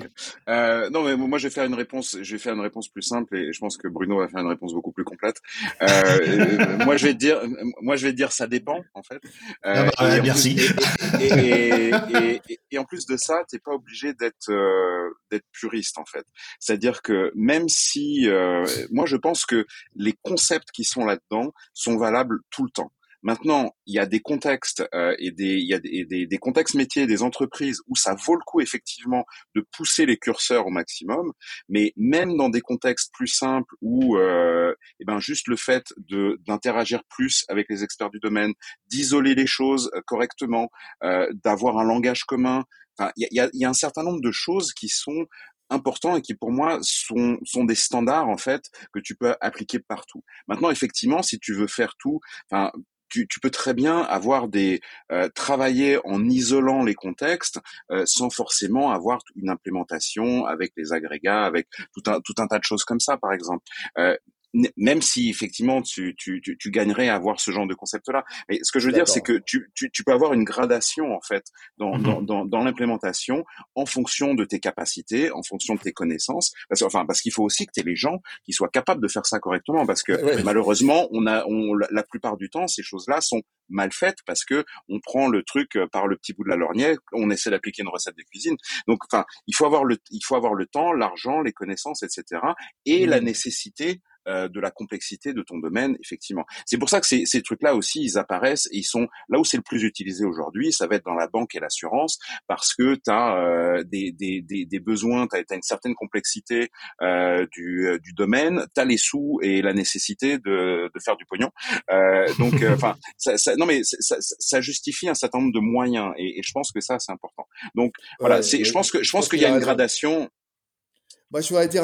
euh, non, mais moi je vais faire une réponse. Je vais faire une réponse plus simple et je pense que Bruno va faire une réponse beaucoup plus complète. Euh, moi je vais te dire, moi je vais te dire, ça dépend en fait. Ah bah, merci. Plus, et, *laughs* et, et, en plus de ça, t'es pas obligé d'être d'être puriste en fait. C'est-à-dire que même si, moi je pense que les concepts qui sont là-dedans sont valables tout le temps. Maintenant, il y a des contextes euh, et des il y a des, des, des, contextes métiers, des entreprises où ça vaut le coup effectivement de pousser les curseurs au maximum, mais même dans des contextes plus simples où euh, eh ben juste le fait de d'interagir plus avec les experts du domaine, d'isoler les choses euh, correctement, euh, d'avoir un langage commun, enfin il y a, y a un certain nombre de choses qui sont importants et qui pour moi sont, sont des standards en fait que tu peux appliquer partout. Maintenant effectivement si tu veux faire tout, enfin tu, peux très bien avoir des euh, travailler en isolant les contextes euh, sans forcément avoir une implémentation avec les agrégats, avec tout un tout un tas de choses comme ça, par exemple. Euh, même si effectivement tu, tu, tu, tu, gagnerais à avoir ce genre de concept-là. Mais ce que je veux dire, c'est que tu, tu, tu, peux avoir une gradation en fait dans, dans, mhm. dans, dans l'implémentation en fonction de tes capacités, en fonction de tes connaissances. Parce, enfin, parce qu'il faut aussi que tu aies les gens qui soient capables de faire ça correctement. Parce que malheureusement, on a, on, la plupart du temps, ces choses-là sont mal faites parce que on prend le truc euh, par le petit bout de la lorgnette, on essaie d'appliquer une recette de cuisine. Donc, enfin, il faut avoir le, il faut avoir le temps, l'argent, les connaissances, etc. et la nécessité euh, de la complexité de ton domaine, effectivement. C'est pour ça que ces, ces trucs-là aussi, ils apparaissent et ils sont là où c'est le plus utilisé aujourd'hui, ça va être dans la banque et l'assurance, parce que tu as euh, des, des, des, des, besoins, tu as, une certaine complexité euh, du, du domaine, tu as les sous et la nécessité de, de faire du pognon. Euh, donc, *laughs* enfin, ça, ça, non mais ça, ça, justifie un certain nombre de moyens et, et je pense que ça, c'est important. Donc, voilà, c'est, je pense que je pense qu'il y a une gradation moi, je voudrais dire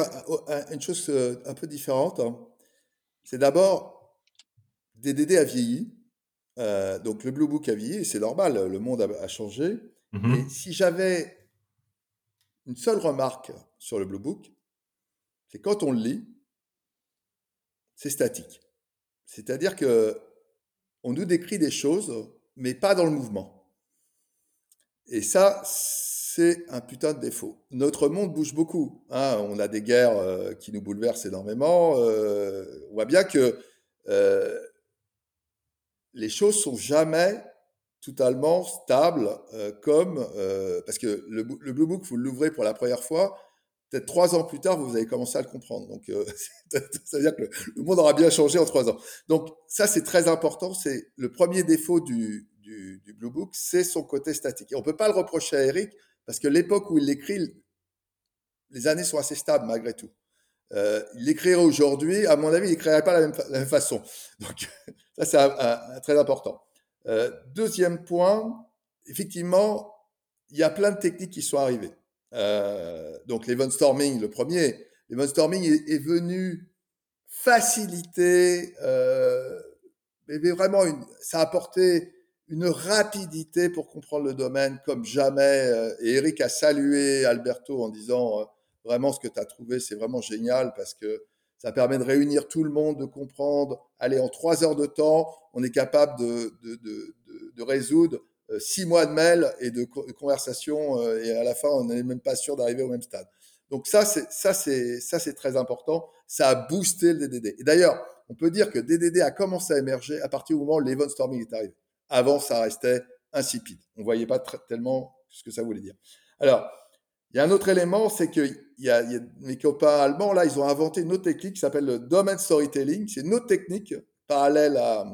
euh, une chose euh, un peu différente. C'est d'abord, DDD a vieilli. Euh, donc, le Blue Book a vieilli, c'est normal, le monde a, changé. Mmh et si j'avais une seule remarque sur le Blue Book, c'est quand on le lit, c'est statique. C'est-à-dire que on nous décrit des choses, mais pas dans le mouvement. Et ça, c'est un putain de défaut. Notre monde bouge beaucoup. Hein. On a des guerres euh, qui nous bouleversent énormément. Euh, on voit bien que euh, les choses sont jamais totalement stables comme parce que le, Blue Book vous l'ouvrez pour la première fois peut-être trois ans plus tard vous avez commencé à le comprendre donc *laughs* ça veut dire que le, monde aura bien changé en trois ans donc ça c'est très important c'est le premier défaut du, du, Blue Book c'est son côté statique et on peut pas le reprocher à Eric parce que l'époque où il l'écrit, les années sont assez stables malgré tout. Euh, il l'écrirait aujourd'hui, à mon avis, il n'écrirait pas la la même, façon. *laughs* Donc, ça, c'est très important. Euh, deuxième point, effectivement, il y a plein de techniques qui sont arrivées. Euh, donc, l'event storming, le premier, l'event storming est, venu faciliter, mais vraiment, ça a apporté une rapidité pour comprendre le domaine comme jamais. Euh, et Eric a salué Alberto en disant euh, vraiment ce que tu as trouvé, c'est vraiment génial parce que ça permet de réunir tout le monde, de comprendre. Allez, en trois heures de temps, on est capable de, de, de, de résoudre euh, six mois de mails et de conversations et à la fin, on n'est même pas sûr d'arriver au même stade. Donc ça, c'est ça, c'est ça, c'est très important. Ça a boosté le DDD. Et d'ailleurs, on peut dire que DDD a commencé à émerger à partir du moment où l'event storming est arrivé. Avant, ça restait insipide. On voyait pas tellement ce que ça voulait dire. Alors, il y a un autre élément, c'est que y a, y a mes copains allemands, là, ils ont inventé une autre technique qui s'appelle le domain storytelling. C'est une autre technique parallèle à,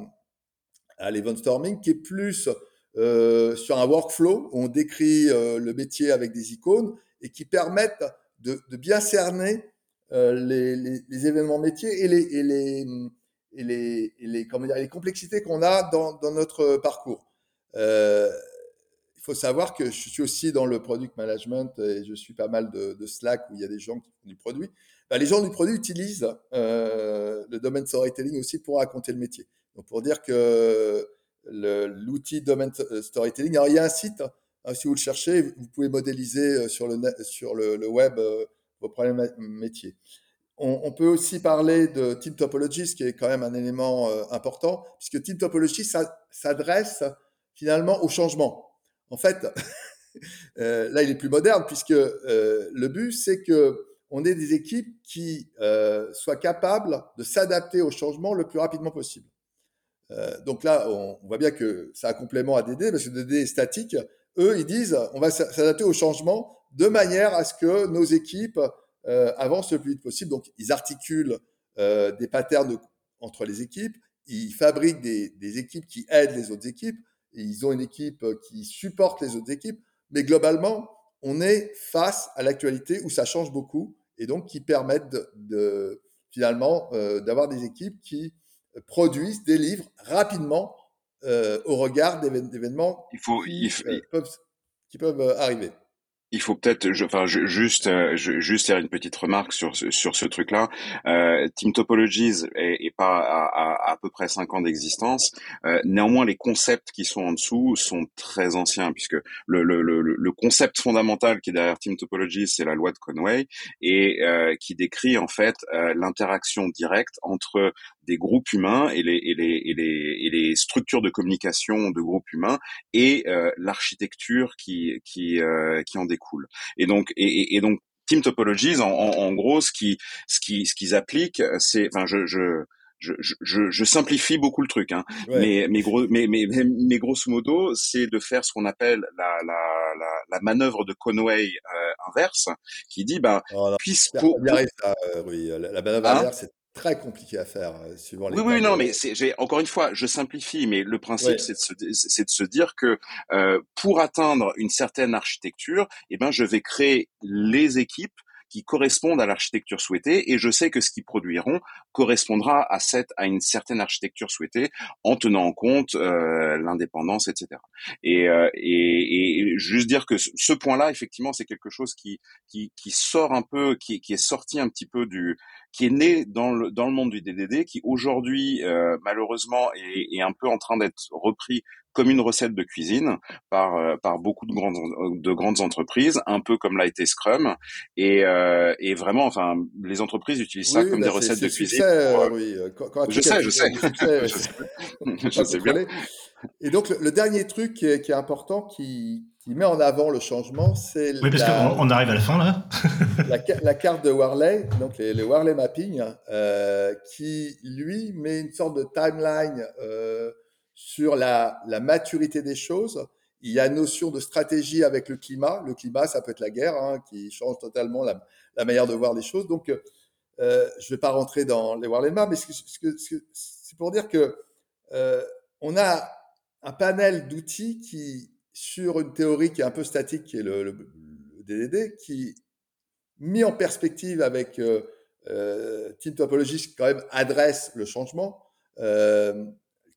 à l'event storming qui est plus euh, sur un workflow où on décrit euh, le métier avec des icônes et qui permettent de, de bien cerner euh, les, les, les, événements métiers et les, et les, et les, les, comment dire, les complexités qu'on a dans, dans, notre parcours. Euh, il faut savoir que je suis aussi dans le product management et je suis pas mal de, Slack où il y a des gens qui font du produit. Ben, les gens du produit utilisent euh, le domaine storytelling aussi pour raconter le métier. Donc pour dire que l'outil domaine storytelling, alors il y a un site, hein, si vous le cherchez, vous pouvez modéliser euh, sur le, sur le, web vos problèmes métiers. On, on, peut aussi parler de Team Topology, ce qui est quand même un élément euh, important, puisque Team Topology s'adresse finalement au changement. En fait, *laughs* euh, là, il est plus moderne, puisque euh, le but, c'est que on ait des équipes qui euh, soient capables de s'adapter au changement le plus rapidement possible. Euh, donc là, on, on, voit bien que c'est un complément à DD, parce que DD est statique. Eux, ils disent, on va s'adapter au changement de manière à ce que nos équipes avancent le plus vite possible. Donc, ils articulent euh, des patterns entre les équipes, ils fabriquent des, des, équipes qui aident les autres équipes, et ils ont une équipe qui supporte les autres équipes, mais globalement, on est face à l'actualité où ça change beaucoup, et donc qui permettent de, de finalement euh, d'avoir des équipes qui produisent, délivrent rapidement euh, au regard d'événements il faut, qui, il faut, euh, peuvent, qui peuvent arriver. Il faut peut-être, enfin, juste, euh, juste faire une petite remarque sur sur ce truc-là. Euh, Team Topologies est, pas à, à, peu près cinq ans d'existence. Euh, néanmoins, les concepts qui sont en dessous sont très anciens, puisque le, le, le, le concept fondamental qui est derrière Team Topologies, c'est la loi de Conway et euh, qui décrit en fait euh, l'interaction directe entre des groupes humains et les, et les, et les, et les structures de communication de groupes humains et euh, l'architecture qui, qui, euh, qui en découle. Et donc, et, et donc Team Topologies, en, en, en, gros, ce qui, ce qui, ce qu'ils appliquent, c'est, enfin, je, je je, je, je, simplifie beaucoup le truc, hein. mais, mais, gros, mais, mais, mais, grosso modo, c'est de faire ce qu'on appelle la, la, la, la, manœuvre de Conway euh, inverse, qui dit, ben, oh, puisque pour, ça, euh, oui, la, manœuvre hein inverse, très compliqué à faire euh, suivant les. Oui, oui, non, mais j'ai encore une fois, je simplifie, mais le principe c'est de, se, de se dire que euh, pour atteindre une certaine architecture, eh ben, je vais créer les équipes qui correspondent à l'architecture souhaitée et je sais que ce qu'ils produiront correspondra à cette à une certaine architecture souhaitée en tenant en compte euh, l'indépendance etc et, euh, et, et, juste dire que ce point-là effectivement c'est quelque chose qui, qui qui sort un peu qui, qui est sorti un petit peu du qui est né dans le dans le monde du DDD qui aujourd'hui euh, malheureusement est, est un peu en train d'être repris comme une recette de cuisine par euh, par beaucoup de grandes de grandes entreprises, un peu comme l'a été Scrum, et, euh, et vraiment, enfin, les entreprises utilisent ça comme des recettes de cuisine. Euh, oui. je, sais, je, sais. *laughs* je sais, bien. *laughs* Et donc le, dernier truc qui est, qui est important, qui, qui, met en avant le changement, c'est oui, parce qu'on arrive à la fin là. *laughs* la, la, carte de Warley, donc les, les Warley mapping, euh, qui lui met une sorte de timeline. Euh, sur la, la, maturité des choses. Il y a une notion de stratégie avec le climat. Le climat, ça peut être la guerre, hein, qui change totalement la, la, manière de voir les choses. Donc, euh, je ne vais pas rentrer dans les voir les mains, mais c'est pour dire que euh, on a un panel d'outils qui, sur une théorie qui est un peu statique, qui est le, DDD, qui, mis en perspective avec euh, euh, Team Topologies, qui quand même adresse le changement, euh,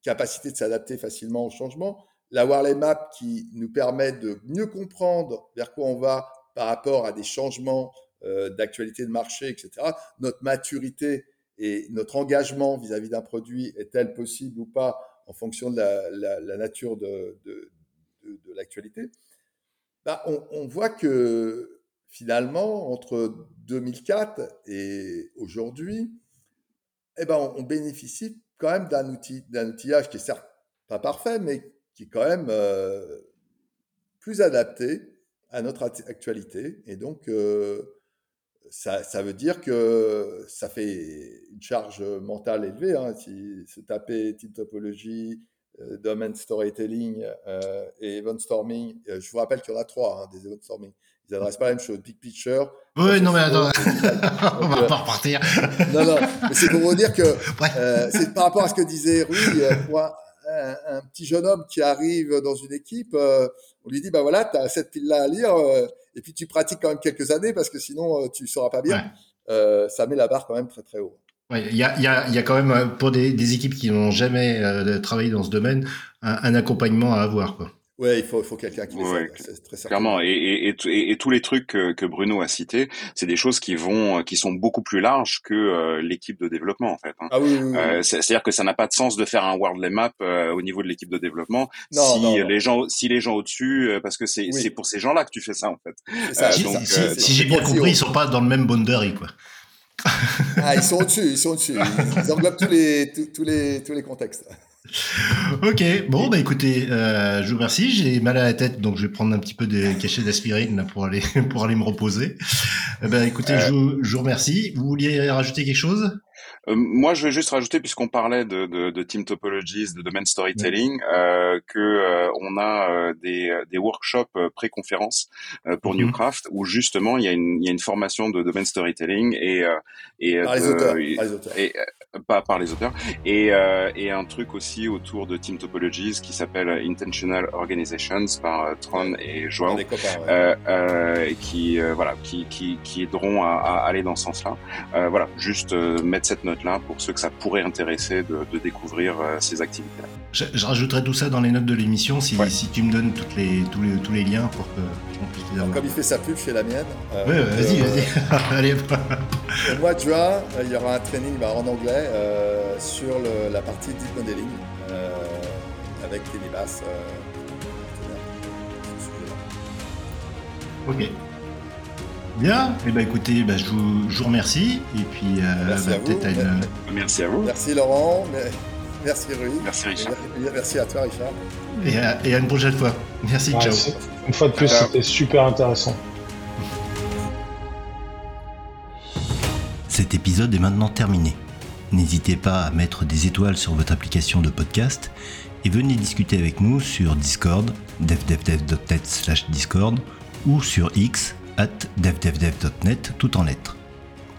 capacité de s'adapter facilement au changement, la Warley Map qui nous permet de mieux comprendre vers quoi on va par rapport à des changements euh, d'actualité de marché, etc. Notre maturité et notre engagement vis-à-vis d'un produit est-elle possible ou pas en fonction de la, nature de, l'actualité bah, on, voit que finalement, entre 2004 et aujourd'hui, eh ben, on bénéficie quand même d'un outil, d'un outillage qui est certes pas parfait, mais qui est quand même euh, plus adapté à notre actualité. Et donc, euh, ça, ça, veut dire que ça fait une charge mentale élevée. Hein, si se taper type topologie, domain storytelling et event storming, je vous rappelle qu'il y en a trois, hein, des event storming. Ils n'adressent pas la même chose. Big picture. Oui, non, mais attends, *laughs* on va pas repartir. non, non, mais c'est pour vous dire que *laughs* euh, c'est par rapport à ce que disait Rui, euh, pour un, un, petit jeune homme qui arrive dans une équipe, euh, on lui dit, bah voilà, tu as cette pile-là à lire, et puis tu pratiques quand même quelques années parce que sinon tu ne sauras pas bien. ça met la barre quand même très très haut. Il y, a, y, a, y, a, quand même, pour des, des équipes qui n'ont jamais travaillé dans ce domaine, un, un accompagnement à avoir. Quoi. Ouais, il faut, il faut quelqu'un qui les ouais, très Clairement, et, et, et, et, tous les trucs que, que Bruno a cités, c'est des choses qui vont, qui sont beaucoup plus larges que euh, l'équipe de développement en fait. Hein. Ah oui, oui, oui. Euh, C'est-à-dire que ça n'a pas de sens de faire un World Map euh, au niveau de l'équipe de développement non, si non, les gens, si les gens au-dessus, euh, parce que c'est pour ces gens-là que tu fais ça en fait. Ça, si, donc, si, si j'ai bien compris, ils sont pas dans le même boundary quoi. Ah, ils sont au-dessus, ils sont au-dessus. Ils englobent tous les, tous, tous les, tous les contextes. ok, bon, bah écoutez, euh, je vous remercie. J'ai mal à la tête, donc je vais prendre un petit peu de cachet d'aspirine pour aller, *laughs* pour aller me reposer. Eh ben, écoutez, je, je, vous remercie. Vous vouliez rajouter quelque chose? Euh, moi, je vais juste rajouter, puisqu'on parlait de, de, de, team topologies, de domain storytelling, euh, que euh, on a euh, des, des workshops pré-conférences pour mhm. Newcraft où justement il y a une, il y a une formation de domain storytelling et et par, les auteurs, par les auteurs. Et, pas par les auteurs et, et un truc aussi autour de team topologies qui s'appelle Intentional Organizations par Tron et Joao, qui voilà qui, qui, qui aideront à, à, aller dans ce sens-là. voilà, juste mettre cette note-là pour ceux que ça pourrait intéresser de, de découvrir ces activités. Je, je, rajouterai tout ça dans les notes de l'émission si, ouais. si, tu me donnes toutes les, tous, les, tous les liens pour que qu'on puisse les avoir. Comme il fait sa pub chez la mienne. Euh, ouais, vas-y, vas-y. *laughs* *laughs* Allez. Au mois de juin, il y aura un training bah, en anglais euh, sur le, la partie deep modeling euh, avec Kenny Bass. ok. Bien, et eh ben écoutez, bah, je, vous, je, vous, remercie et puis merci, bah, à vous. Une... merci à vous. Merci Laurent. Mais... Merci Rui. Merci Richard. Merci à toi Richard. Et à, et à une prochaine fois. Merci, ouais, ciao. Une fois de plus, c'était super intéressant. Cet épisode est maintenant terminé. N'hésitez pas à mettre des étoiles sur votre application de podcast et venez discuter avec nous sur Discord, devdevdev.net slash Discord ou sur X devdevdev.net tout en lettres.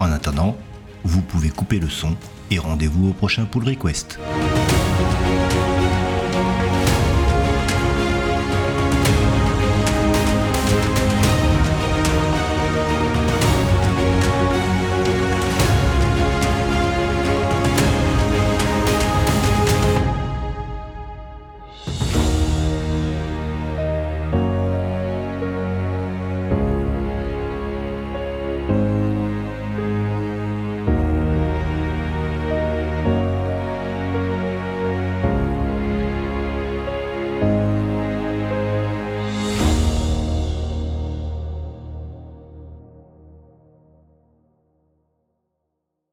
En attendant, vous pouvez couper le son et rendez-vous au prochain pull request.